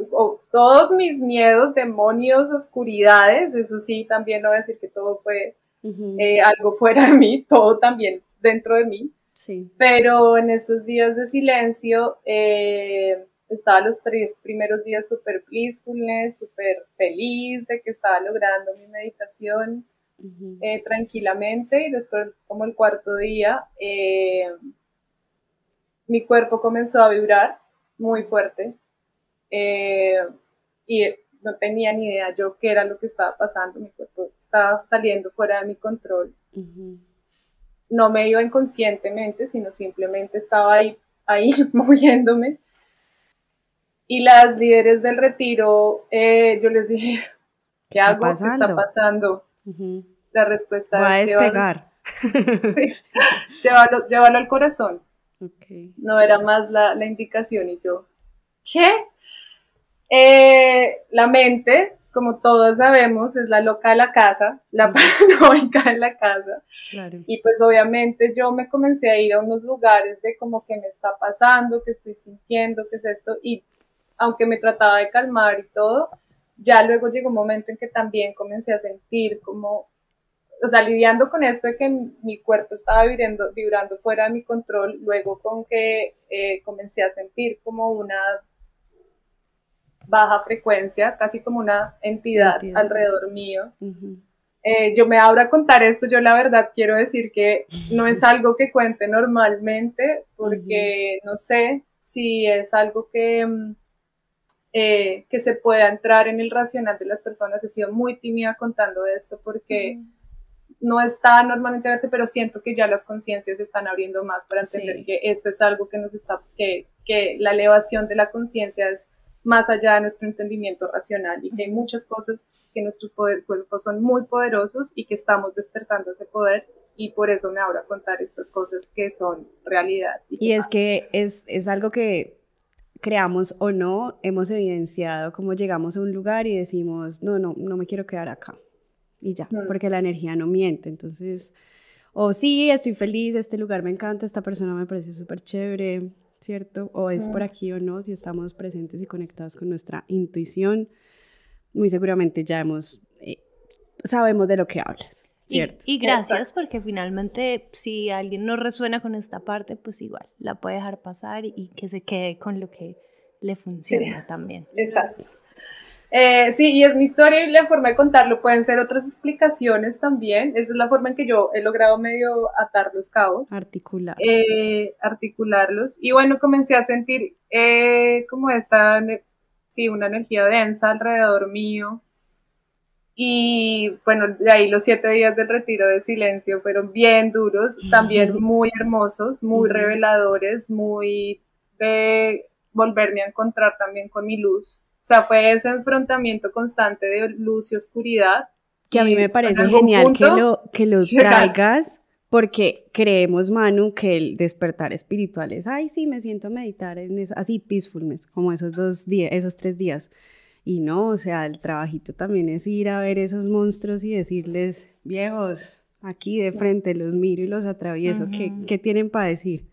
todos mis miedos, demonios, oscuridades, eso sí, también no voy a decir que todo fue eh, algo fuera de mí, todo también dentro de mí. Sí. Pero en esos días de silencio, eh, estaba los tres primeros días súper peacefulness, súper feliz de que estaba logrando mi meditación eh, tranquilamente y después como el cuarto día, mi cuerpo comenzó a vibrar muy fuerte y no tenía ni idea yo qué era lo que estaba pasando, mi cuerpo estaba saliendo fuera de mi control. No me iba inconscientemente, sino simplemente estaba ahí, ahí moviéndome. Y las líderes del retiro, eh, yo les dije, ¿qué, hago? ¿Qué está pasando? La respuesta Va a despegar. sí, llévalo, al corazón. No era más la, la indicación y yo, ¿qué? Eh, la mente, como todos sabemos, es la loca de la casa, la paranoica de la casa. Y pues obviamente yo me comencé a ir a unos lugares de como que me está pasando, que estoy sintiendo, que es esto. Y aunque me trataba de calmar y todo, ya luego llegó un momento en que también comencé a sentir como, o sea, lidiando con esto de que mi cuerpo estaba vibrando, vibrando fuera de mi control, luego con que eh, comencé a sentir como una baja frecuencia, casi como una entidad, alrededor mío. Eh, yo me abro a contar esto, yo la verdad quiero decir que no es algo que cuente normalmente, porque no sé si es algo que, mm, eh, que se pueda entrar en el racional de las personas. He sido muy tímida contando esto porque no está normalmente verte, pero siento que ya las conciencias se están abriendo más para entender que esto es algo que nos está, que, que la elevación de la conciencia es más allá de nuestro entendimiento racional y que hay muchas cosas que nuestros poder, cuerpos son muy poderosos y que estamos despertando ese poder y por eso me abro a contar estas cosas que son realidad. Y, es que es, es algo que creamos o no, hemos evidenciado como llegamos a un lugar y decimos, no, no, no me quiero quedar acá. Y ya, porque la energía no miente. Entonces, o sí, estoy feliz, este lugar me encanta, esta persona me parece súper chévere, ¿cierto? O es por aquí o no, si estamos presentes y conectados con nuestra intuición, muy seguramente ya hemos, eh, sabemos de lo que hablas. ¿Cierto? Y, gracias porque finalmente si alguien no resuena con esta parte, pues igual la puede dejar pasar y, que se quede con lo que le funciona también. Exacto. Eh, sí, y es mi historia y la forma de contarlo. Pueden ser otras explicaciones también. Esa es la forma en que yo he logrado medio atar los cabos. Articular. Eh, articularlos. Y bueno, comencé a sentir eh, como esta, sí, una energía densa alrededor mío. Y bueno, de ahí los siete días del retiro de silencio fueron bien duros, también muy hermosos, muy reveladores, muy de volverme a encontrar también con mi luz o sea, fue ese enfrentamiento constante de luz y oscuridad. Que a mí me parece genial que lo, que lo traigas, porque creemos, Manu, que el despertar espiritual es, ay, sí, me siento a meditar en así, peacefulness, como esos dos días, esos tres días. Y no, o sea, el trabajito también es ir a ver esos monstruos y decirles, viejos, aquí de frente los miro y los atravieso, ¿qué, ¿qué tienen para decir?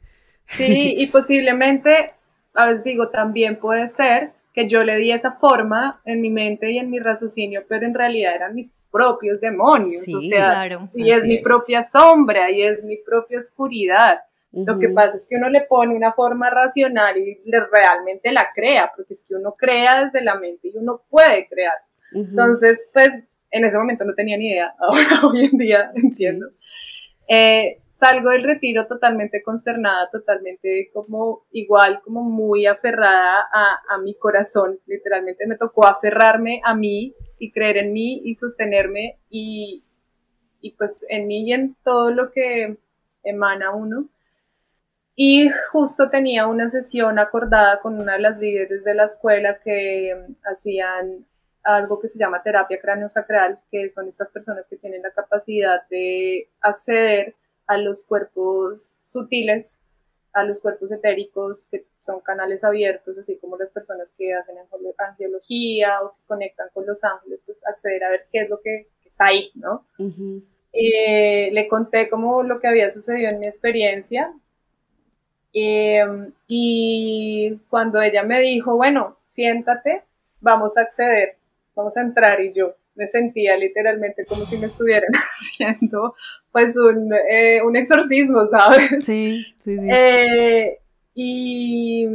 Sí, y posiblemente, a veces digo, también puede ser que yo le di esa forma en mi mente y en mi raciocinio, pero en realidad eran mis propios demonios, o sea, y es mi propia sombra y es mi propia oscuridad. Lo que pasa es que uno le pone una forma racional y le, realmente la crea, porque es que uno crea desde la mente y uno puede crear. Entonces, pues en ese momento no tenía ni idea, ahora hoy en día entiendo. Eh, salgo del retiro totalmente consternada, totalmente como igual, como muy aferrada a, a, mi corazón. Literalmente me tocó aferrarme a mí y creer en mí y sostenerme y, y pues en mí y en todo lo que emana uno. Y justo tenía una sesión acordada con una de las líderes de la escuela que hacían algo que se llama terapia cráneo-sacral, que son estas personas que tienen la capacidad de acceder a los cuerpos sutiles, a los cuerpos etéricos, que son canales abiertos, así como las personas que hacen angiología o que conectan con los ángeles, pues acceder a ver qué es lo que está ahí, ¿no? Eh, le conté como lo que había sucedido en mi experiencia Em, y cuando ella me dijo, bueno, siéntate, vamos a acceder, vamos a entrar y yo me sentía literalmente como si me estuvieran haciendo pues un, eh, un exorcismo, ¿sabes? Sí, sí, sí. Eh, y,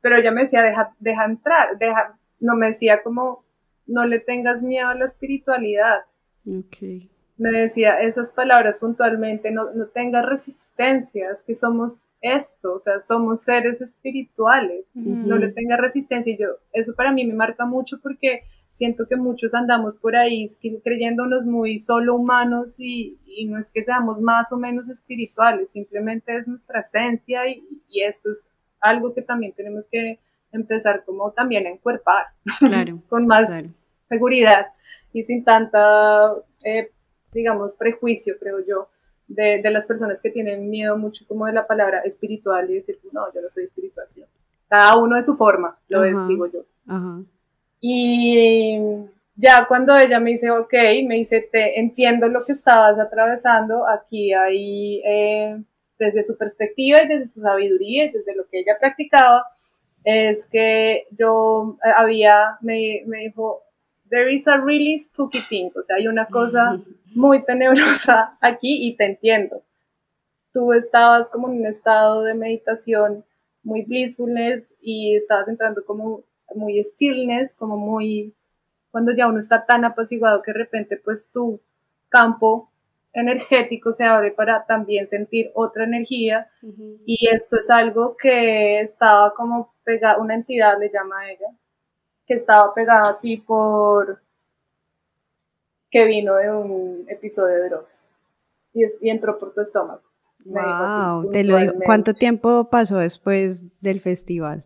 pero ella me decía, deja, deja entrar, deja, no me decía como, no le tengas miedo a la espiritualidad. Okay. Me decía esas palabras puntualmente, no, no tengas resistencias, que somos esto, o sea, somos seres espirituales, no le tenga resistencia. Y yo, eso para mí me marca mucho porque siento que muchos andamos por ahí creyéndonos muy solo humanos y, y no es que seamos más o menos espirituales, simplemente es nuestra esencia y, y esto es algo que también tenemos que empezar como también a encuerpar claro, con más seguridad y sin tanta, eh, digamos, prejuicio, creo yo de, de, las personas que tienen miedo mucho como de la palabra espiritual y decir, no, yo no soy espiritual. Cada uno de su forma, lo es, digo yo. Y ya cuando ella me dice, ok, me dice, te entiendo lo que estabas atravesando, aquí hay, eh, desde su perspectiva y desde su sabiduría y desde lo que ella practicaba, es que yo eh, había, me, me dijo, there is a really spooky thing, o sea, hay una cosa muy tenebrosa aquí y te entiendo. Tú estabas como en un estado de meditación muy blissfulness y estabas entrando como muy stillness, como muy, cuando ya uno está tan apaciguado que de repente pues tu campo energético se abre para también sentir otra energía y esto es algo que estaba como pegado, una entidad le llama a ella, que estaba pegado a ti por que vino de un episodio de drogas y, y entró por tu estómago. Wow, te lo digo. ¿Cuánto tiempo pasó después del festival?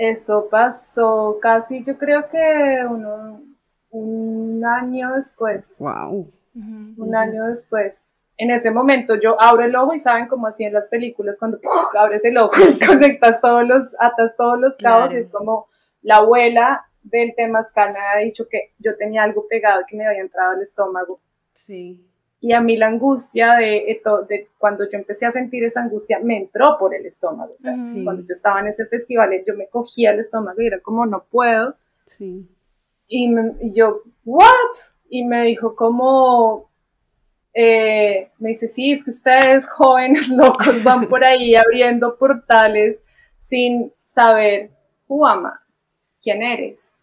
Eso pasó casi, yo creo que uno, un año después. Wow. Un año después. En ese momento yo abro el ojo y saben cómo así en las películas cuando abres el ojo y conectas todos los, atas todos los cabos y es como la abuela del temazcal me había dicho que yo tenía algo pegado que me había entrado al estómago. Sí. Y a mí la angustia de, de, cuando yo empecé a sentir esa angustia me entró por el estómago. O sea, cuando yo estaba en ese festival, yo me cogía el estómago y era como, no puedo. Sí. Y, y yo, ¿what? Y me dijo como, eh, me dice, sí, es que ustedes jóvenes locos van por ahí abriendo portales sin saber who quién eres,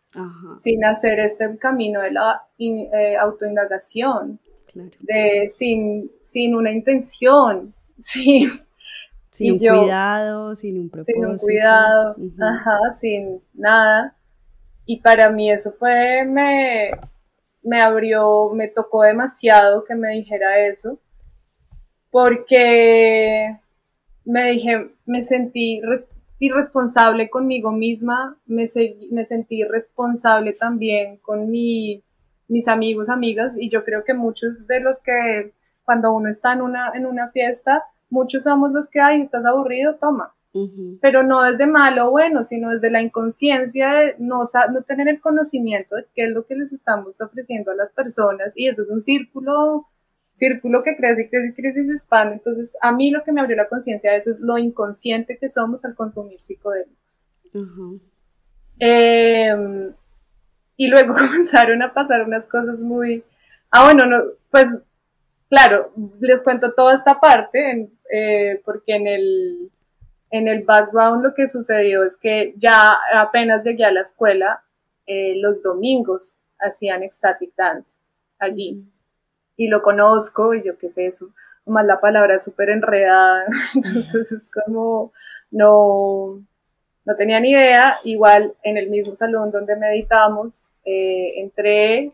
sin hacer este camino de la eh, autoindagación, de, sin, sin una intención, sin, sin un cuidado, sin un propósito. Sin un cuidado, ajá, sin nada. Y para mí eso fue, me, me abrió, me tocó demasiado que me dijera eso, porque me dije, me sentí irresponsable conmigo misma, me, me sentí responsable también con mi, mis amigos, amigas, y yo creo que muchos de los que cuando uno está en una, en una fiesta, muchos somos los que, ay, estás aburrido, toma. Pero no desde malo o bueno, sino desde la inconsciencia de no, no tener el conocimiento de qué es lo que les estamos ofreciendo a las personas, y eso es un círculo círculo que crece y crece y crece y se expande. Entonces, a mí lo que me abrió la conciencia de eso es lo inconsciente que somos al consumir psicodélicos. Y luego comenzaron a pasar unas cosas muy... Ah, bueno, no, pues claro, les cuento toda esta parte eh, porque en el, en el background lo que sucedió es que ya apenas llegué a la escuela, eh, los domingos hacían ecstatic dance allí. Y lo conozco y yo qué sé eso. más la palabra súper enredada, entonces es como, no, no tenía ni idea, igual en el mismo salón donde meditamos, eh, entré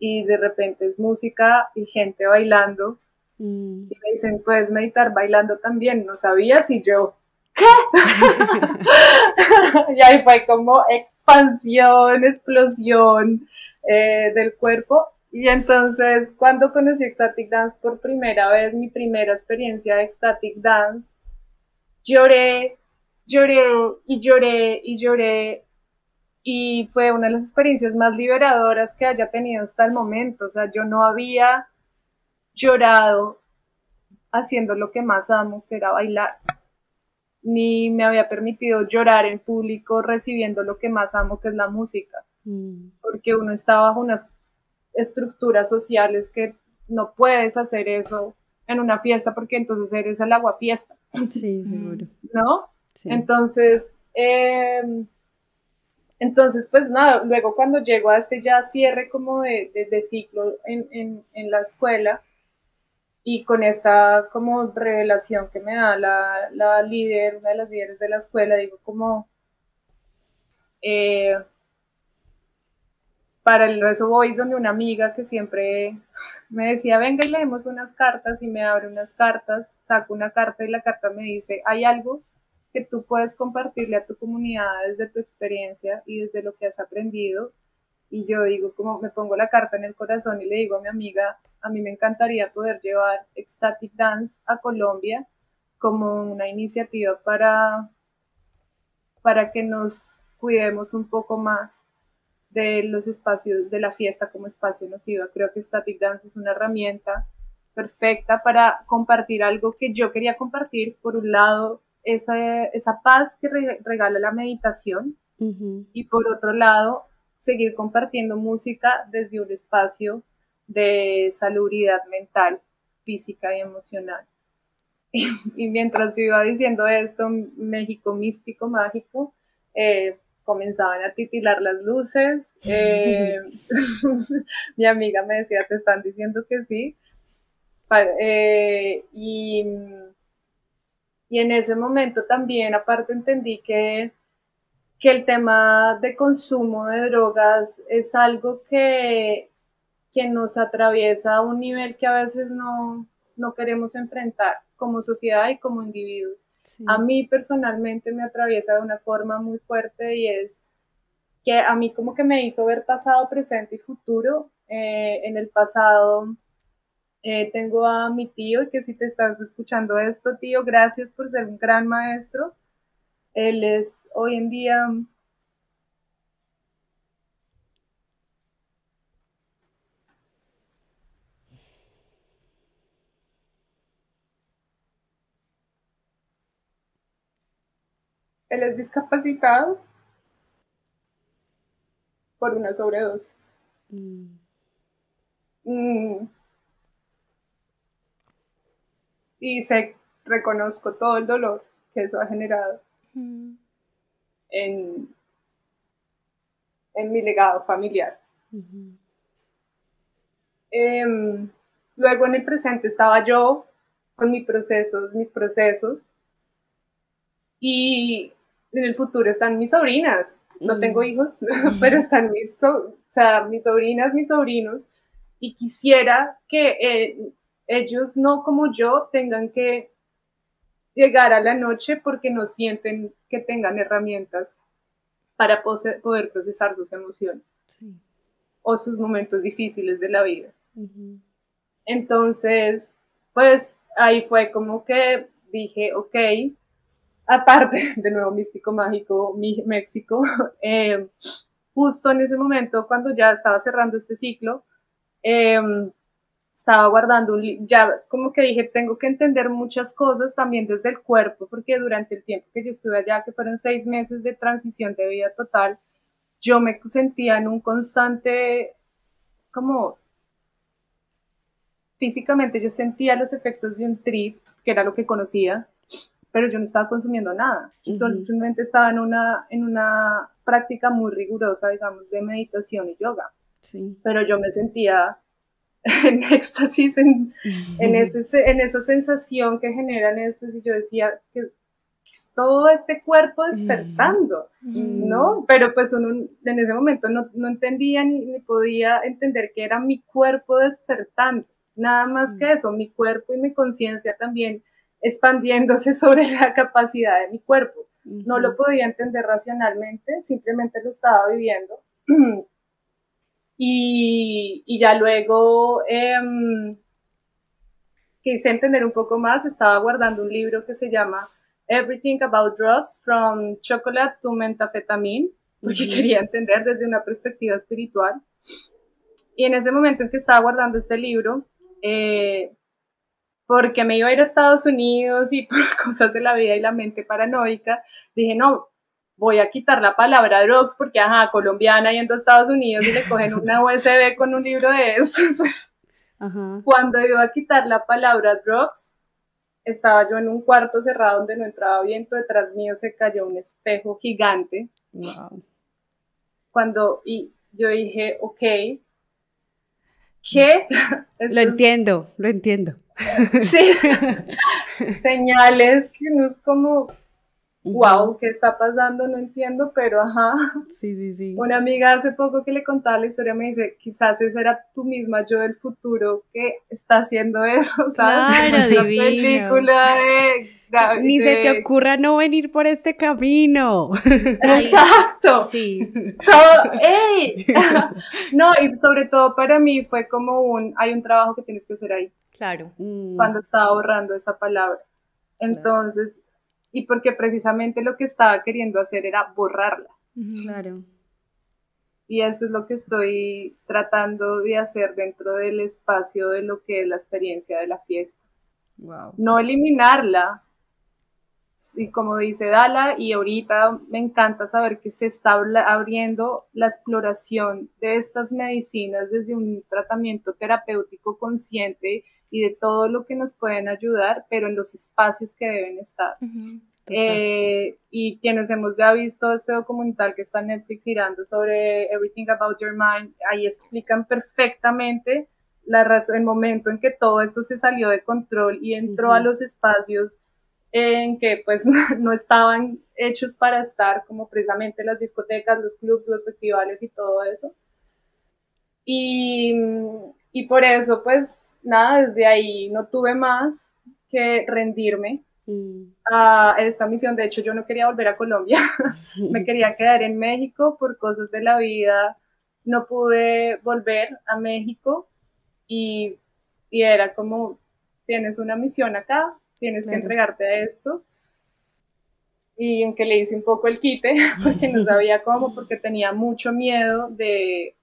y de repente es música y gente bailando, mm. y me dicen, puedes meditar bailando también, no sabía si yo, ¿qué? y ahí fue como expansión, explosión eh, del cuerpo, y entonces, cuando conocí Ecstatic Dance por primera vez, mi primera experiencia de Ecstatic Dance, lloré, lloré y lloré y lloré. Y fue una de las experiencias más liberadoras que haya tenido hasta el momento. O sea, yo no había llorado haciendo lo que más amo, que era bailar. Ni me había permitido llorar en público recibiendo lo que más amo, que es la música. Mm. Porque uno está bajo unas estructuras sociales que no puedes hacer eso en una fiesta porque entonces eres el agua fiesta. Sí, seguro. ¿No? Entonces, em, entonces, pues nada, luego cuando llego a este ya cierre como de, de, ciclo en, en, la escuela y con esta como revelación que me da la, la líder, una de las líderes de la escuela, digo como, eh, para eso voy donde una amiga que siempre me decía, venga y leemos unas cartas y me abre unas cartas, saco una carta y la carta me dice, hay algo que tú puedes compartirle a tu comunidad desde tu experiencia y desde lo que has aprendido. Y yo digo, como me pongo la carta en el corazón y le digo a mi amiga, a mí me encantaría poder llevar Ecstatic Dance a Colombia como una iniciativa para, para que nos cuidemos un poco más de los espacios de la fiesta como espacio nocivo. Creo que Static Dance es una herramienta perfecta para compartir algo que yo quería compartir. Por un lado, esa, esa paz que regala la meditación y por otro lado, seguir compartiendo música desde un espacio de salubridad mental, física y emocional. Y, y mientras iba diciendo esto, México místico, mágico, eh, comenzaban a titilar las luces. Eh, mi amiga me decía, te están diciendo que sí. Eh, y, y, en ese momento también, aparte, entendí que, que el tema de consumo de drogas es algo que, que nos atraviesa a un nivel que a veces no, no queremos enfrentar como sociedad y como individuos. A mí personalmente me atraviesa de una forma muy fuerte y es que a mí como que me hizo ver pasado, presente y futuro. Eh, en el pasado eh, tengo a mi tío y que si te estás escuchando esto, tío, gracias por ser un gran maestro. Él es hoy en día Él es discapacitado por una sobredosis. Mm. Mm. Y sé, reconozco todo el dolor que eso ha generado mm. en, en mi legado familiar. Em, luego en el presente estaba yo con mis procesos, mis procesos, y en el futuro están mis sobrinas. No tengo hijos, pero están mis, o sea, mis sobrinas, mis sobrinos, y quisiera que eh, ellos, no como yo, tengan que llegar a la noche porque no sienten que tengan herramientas para poder procesar sus emociones o sus momentos difíciles de la vida. Entonces, pues ahí fue como que dije, ok, aparte de nuevo místico mágico México, eh, justo en ese momento cuando ya estaba cerrando este ciclo, eh, estaba guardando un ya como que dije, tengo que entender muchas cosas también desde el cuerpo, porque durante el tiempo que yo estuve allá, que fueron seis meses de transición de vida total, yo me sentía en un constante, como físicamente yo sentía los efectos de un trip, que era lo que conocía, pero yo no estaba consumiendo nada. Yo simplemente estaba en una, en una práctica muy rigurosa, digamos, de meditación y yoga. Sí. Pero yo me sentía en éxtasis, en, en, ese, en esa sensación que generan estos, y yo decía que todo este cuerpo despertando, ¿no? Pero pues uno en ese momento no, no entendía ni, ni, podía entender que era mi cuerpo despertando, nada más que eso, mi cuerpo y mi conciencia también expandiéndose sobre la capacidad de mi cuerpo. No lo podía entender racionalmente, simplemente lo estaba viviendo. y, y, ya luego eh, quise entender un poco más, estaba guardando un libro que se llama Everything About Drugs, From Chocolate to Methamphetamine, porque quería entender desde una perspectiva espiritual. Y en ese momento en que estaba guardando este libro, eh, porque me iba a ir a Estados Unidos y por cosas de la vida y la mente paranoica, dije, no, voy a quitar la palabra drugs porque, ajá, colombiana yendo a Estados Unidos y le cogen una USB con un libro de estos. Cuando iba a quitar la palabra drugs, estaba yo en un cuarto cerrado donde no entraba viento, detrás mío se cayó un espejo gigante. Wow. Cuando y yo dije, ok, ¿qué? lo entiendo, lo entiendo. Sí, señales que no es como, wow, ¿qué está pasando? No entiendo, pero ajá. Sí, sí, sí. Una amiga hace poco que le contaba la historia me dice, quizás esa era tú misma, yo del futuro, que está haciendo eso, ¿sabes? Claro, divino. película de... Ni se te ocurra no venir por este camino. Exacto. Sí. ¡Ey! no, y sobre todo para mí fue como un, hay un trabajo que tienes que hacer ahí. Claro. Cuando estaba borrando esa palabra. Entonces, y porque precisamente lo que estaba queriendo hacer era borrarla. Claro. Y eso es lo que estoy tratando de hacer dentro del espacio de lo que es la experiencia de la fiesta. Wow. No eliminarla. Y como dice Dala, y ahorita me encanta saber que se está abriendo la exploración de estas medicinas desde un tratamiento terapéutico consciente y de todo lo que nos pueden ayudar, pero en los espacios que deben estar. Eh, y quienes hemos ya visto este documental que está en Netflix girando sobre Everything About Your Mind, ahí explican perfectamente la razón, el momento en que todo esto se salió de control y entró a los espacios en que pues no estaban hechos para estar, como precisamente las discotecas, los clubs, los festivales y todo eso. Y, y por eso pues nada, desde ahí no tuve más que rendirme mm. a esta misión. De hecho, yo no quería volver a Colombia, me quería quedar en México por cosas de la vida. No pude volver a México y, y era como, tienes una misión acá, tienes que entregarte a esto. Y aunque le hice un poco el quite, porque no sabía cómo, porque tenía mucho miedo de,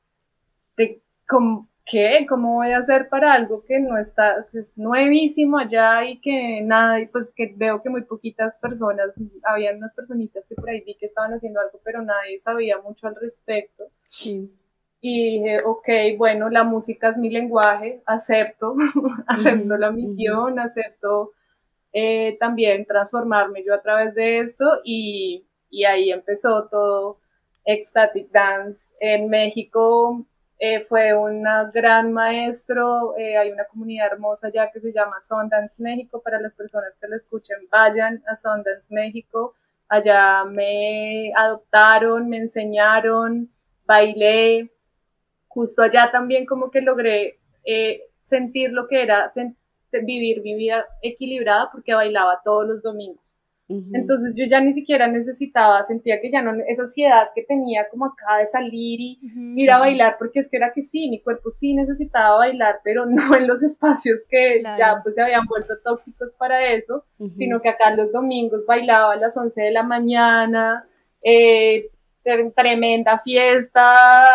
de cómo, ¿qué? ¿Cómo voy a hacer para algo que no está, que es nuevísimo allá y que nada, pues que veo que muy poquitas personas, había unas personitas que por ahí vi que estaban haciendo algo, pero nadie sabía mucho al respecto. Sí. Y dije, ok, bueno, la música es mi lenguaje, acepto, acepto la misión, acepto eh, también transformarme yo a través de esto y, y ahí empezó todo Ecstatic Dance en México eh, fue un gran maestro, eh, hay una comunidad hermosa ya que se llama Sundance México, para las personas que lo escuchen, vayan a Sundance México, allá me adoptaron, me enseñaron, bailé, justo allá también como que logré eh, sentir lo que era vivir mi vida equilibrada porque bailaba todos los domingos. Entonces yo ya ni siquiera necesitaba, sentía que ya no, esa ansiedad que tenía como acá de salir y ir a bailar, porque es que era que sí, mi cuerpo sí necesitaba bailar, pero no en los espacios que ya pues se habían vuelto tóxicos para eso, sino que acá los domingos bailaba a las 11 de la mañana, eh, tremenda fiesta,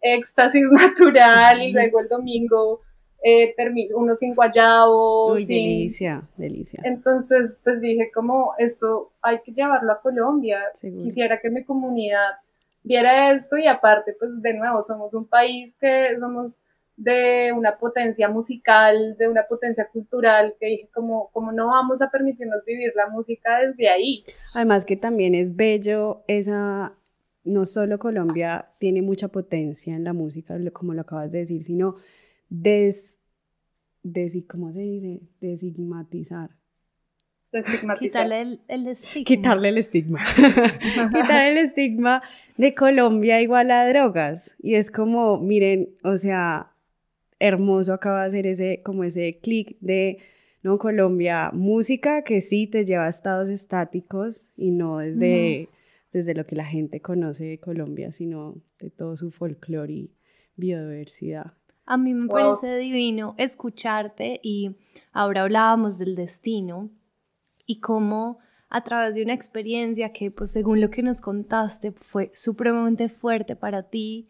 éxtasis natural y luego el domingo eh, uno sin guayabo. Uy, delicia, delicia. Entonces, pues dije como esto hay que llevarlo a Colombia. Quisiera que mi comunidad viera esto y aparte, pues de nuevo, somos un país que somos de una potencia musical, de una potencia cultural, que dije como, como no vamos a permitirnos vivir la música desde ahí. Además que también es bello esa, no solo Colombia tiene mucha potencia en la música, como lo acabas de decir, sino des, desi- ¿cómo se dice? Desigmatizar. Quitarle el, el estigma. Quitarle el estigma. Quitar el estigma de Colombia igual a drogas. Y es como, miren, o sea, hermoso acaba de hacer ese, como ese clic de, no, Colombia, música que sí te lleva a estados estáticos y no desde, desde lo que la gente conoce de Colombia, sino de todo su folclore y biodiversidad. A mí me Wow. parece divino escucharte y ahora hablábamos del destino y cómo a través de una experiencia que pues según lo que nos contaste fue supremamente fuerte para ti,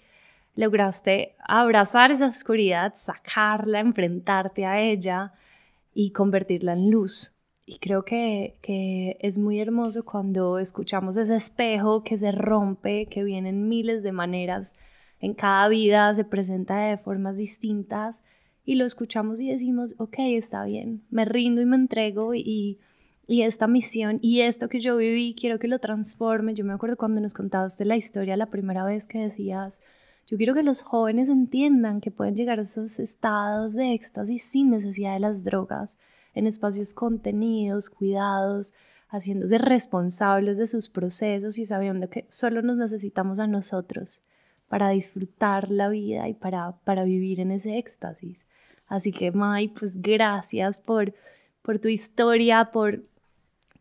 lograste abrazar esa oscuridad, sacarla, enfrentarte a ella y convertirla en luz. Y creo que, que es muy hermoso cuando escuchamos ese espejo que se rompe, que viene en miles de maneras en cada vida se presenta de formas distintas y lo escuchamos y decimos, ok, está bien, me rindo y me entrego y, y esta misión y esto que yo viví quiero que lo transforme. Yo me acuerdo cuando nos contaste la historia la primera vez que decías, yo quiero que los jóvenes entiendan que pueden llegar a esos estados de éxtasis sin necesidad de las drogas, en espacios contenidos, cuidados, haciéndose responsables de sus procesos y sabiendo que solo nos necesitamos a nosotros para disfrutar la vida y para, para vivir en ese éxtasis. Así que, Mai, pues gracias por, por tu historia, por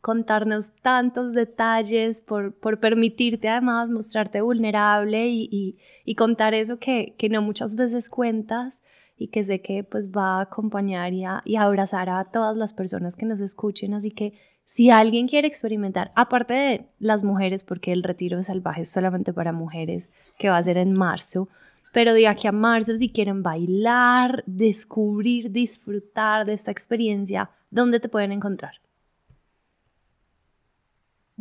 contarnos tantos detalles, por, por permitirte además mostrarte vulnerable y, y, contar eso que, que, no muchas veces cuentas y que sé que pues va a acompañar y, a, y abrazar a todas las personas que nos escuchen. Así que si alguien quiere experimentar, aparte de las mujeres, porque el retiro salvaje es solamente para mujeres, que va a ser en marzo, pero de aquí a marzo, si quieren bailar, descubrir, disfrutar de esta experiencia, ¿dónde te pueden encontrar?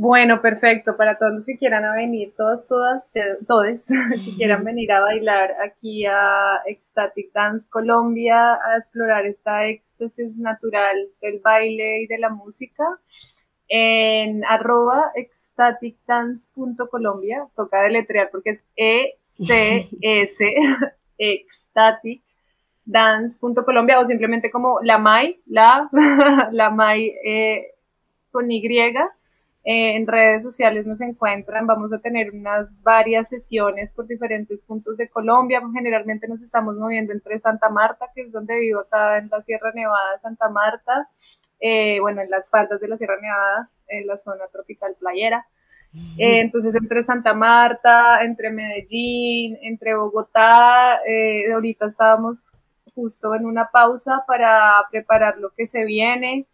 Bueno, perfecto. Para todos los que quieran a venir, todos, todas, todos, que quieran venir a bailar aquí a Ecstatic Dance Colombia, a explorar esta éxtasis natural del baile y de la música, en arroba ecstaticdance.colombia, toca deletrear porque es E-C-S, ecstatic dance.colombia o simplemente como la Mai, la, la Mai eh, con Y. Eh, en redes sociales nos encuentran, vamos a tener unas varias sesiones por diferentes puntos de Colombia, generalmente nos estamos moviendo entre Santa Marta, que es donde vivo acá en la Sierra Nevada Santa Marta, eh, bueno, en las faldas de la Sierra Nevada, en la zona tropical playera. Eh, entonces, entre Santa Marta, entre Medellín, entre Bogotá, ahorita estábamos justo en una pausa para preparar lo que se viene.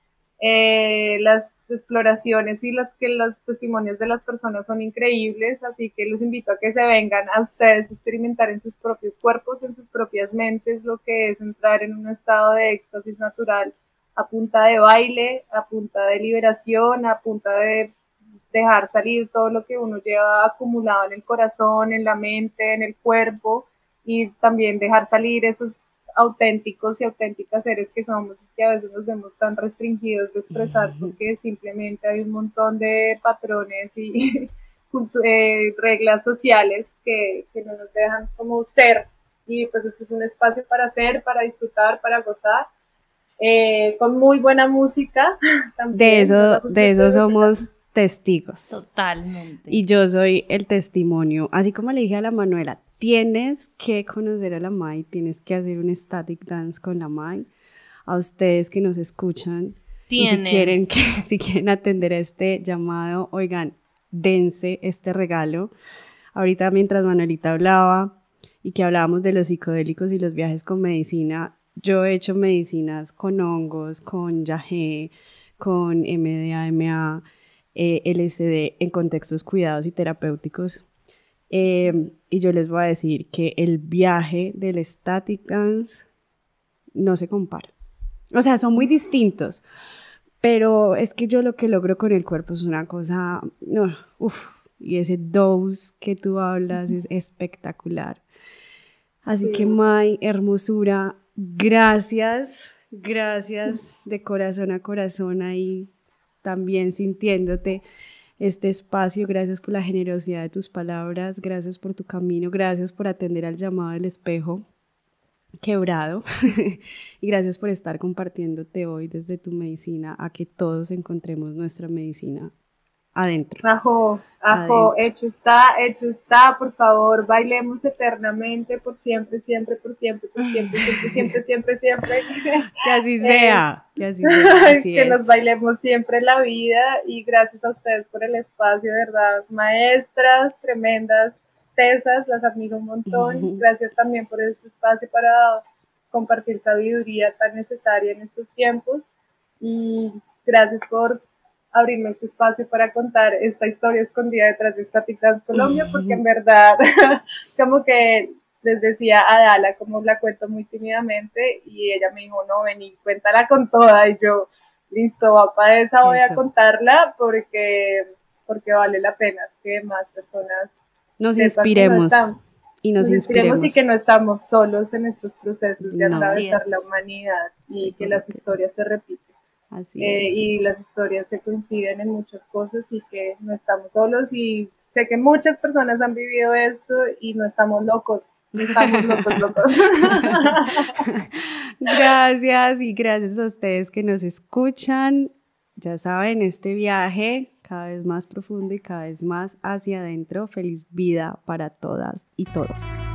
Eh, las exploraciones y los que los testimonios de las personas son increíbles, así que los invito a que se vengan a ustedes a experimentar en sus propios cuerpos, en sus propias mentes, lo que es entrar en un estado de éxtasis natural a punta de baile, a punta de liberación, a punta de dejar salir todo lo que uno lleva acumulado en el corazón, en la mente, en el cuerpo y también dejar salir esos auténticos y auténticas seres que somos y que a veces nos vemos tan restringidos de expresar porque simplemente hay un montón de patrones y eh, reglas sociales que, que, no nos dejan como ser y pues este es un espacio para ser, para disfrutar, para gozar. Eh, con muy buena música. También, de eso, de eso somos testigos. Totalmente. Y yo soy el testimonio. Así como le dije a la Manuela, tienes que conocer a la Mai, tienes que hacer un static dance con la Mai. A ustedes que nos escuchan, y si quieren, que, si quieren atender a este llamado, oigan, dense este regalo. Ahorita mientras Manuelita hablaba y que hablábamos de los psicodélicos y los viajes con medicina, yo he hecho medicinas con hongos, con yagé, con MDMA, eh, LSD en contextos cuidados y terapéuticos. Eh, y yo les voy a decir que el viaje del static dance no se compara. O sea, son muy distintos, pero es que yo lo que logro con el cuerpo es una cosa, no, uff, y ese dose que tú hablas es espectacular. Así sí. que, Mai, hermosura, gracias, gracias de corazón a corazón ahí, también sintiéndote este espacio. Gracias por la generosidad de tus palabras, gracias por tu camino, gracias por atender al llamado del espejo. quebrado. y gracias por estar compartiéndote hoy desde tu medicina a que todos encontremos nuestra medicina adentro. Ajo, ajo, hecho está, hecho está, por favor, bailemos eternamente, por siempre, siempre, por siempre, por siempre, siempre, siempre, siempre, siempre. Que así sea, que así sea. que nos bailemos siempre la vida y gracias a ustedes por el espacio, ¿verdad? Maestras, tremendas tesas, las admiro un montón. Gracias también por este espacio para compartir sabiduría tan necesaria en estos tiempos y gracias por abrirme este espacio para contar esta historia escondida detrás de Static Dance Colombia, porque en verdad, como que les decía a Dala, como la cuento muy tímidamente, y ella me dijo, no, vení, cuéntala con toda, y yo, listo, va para esa, voy a contarla, porque, porque vale la pena que más personas nos inspiremos. y nos, inspiremos, y que no estamos solos en estos procesos de atravesar la humanidad y que las historias se repiten. Eh, y las historias se coinciden en muchas cosas y que no estamos solos y sé que muchas personas han vivido esto y no estamos locos. No estamos locos, locos. gracias y gracias a ustedes que nos escuchan. Ya saben, este viaje cada vez más profundo y cada vez más hacia adentro. Feliz vida para todas y todos.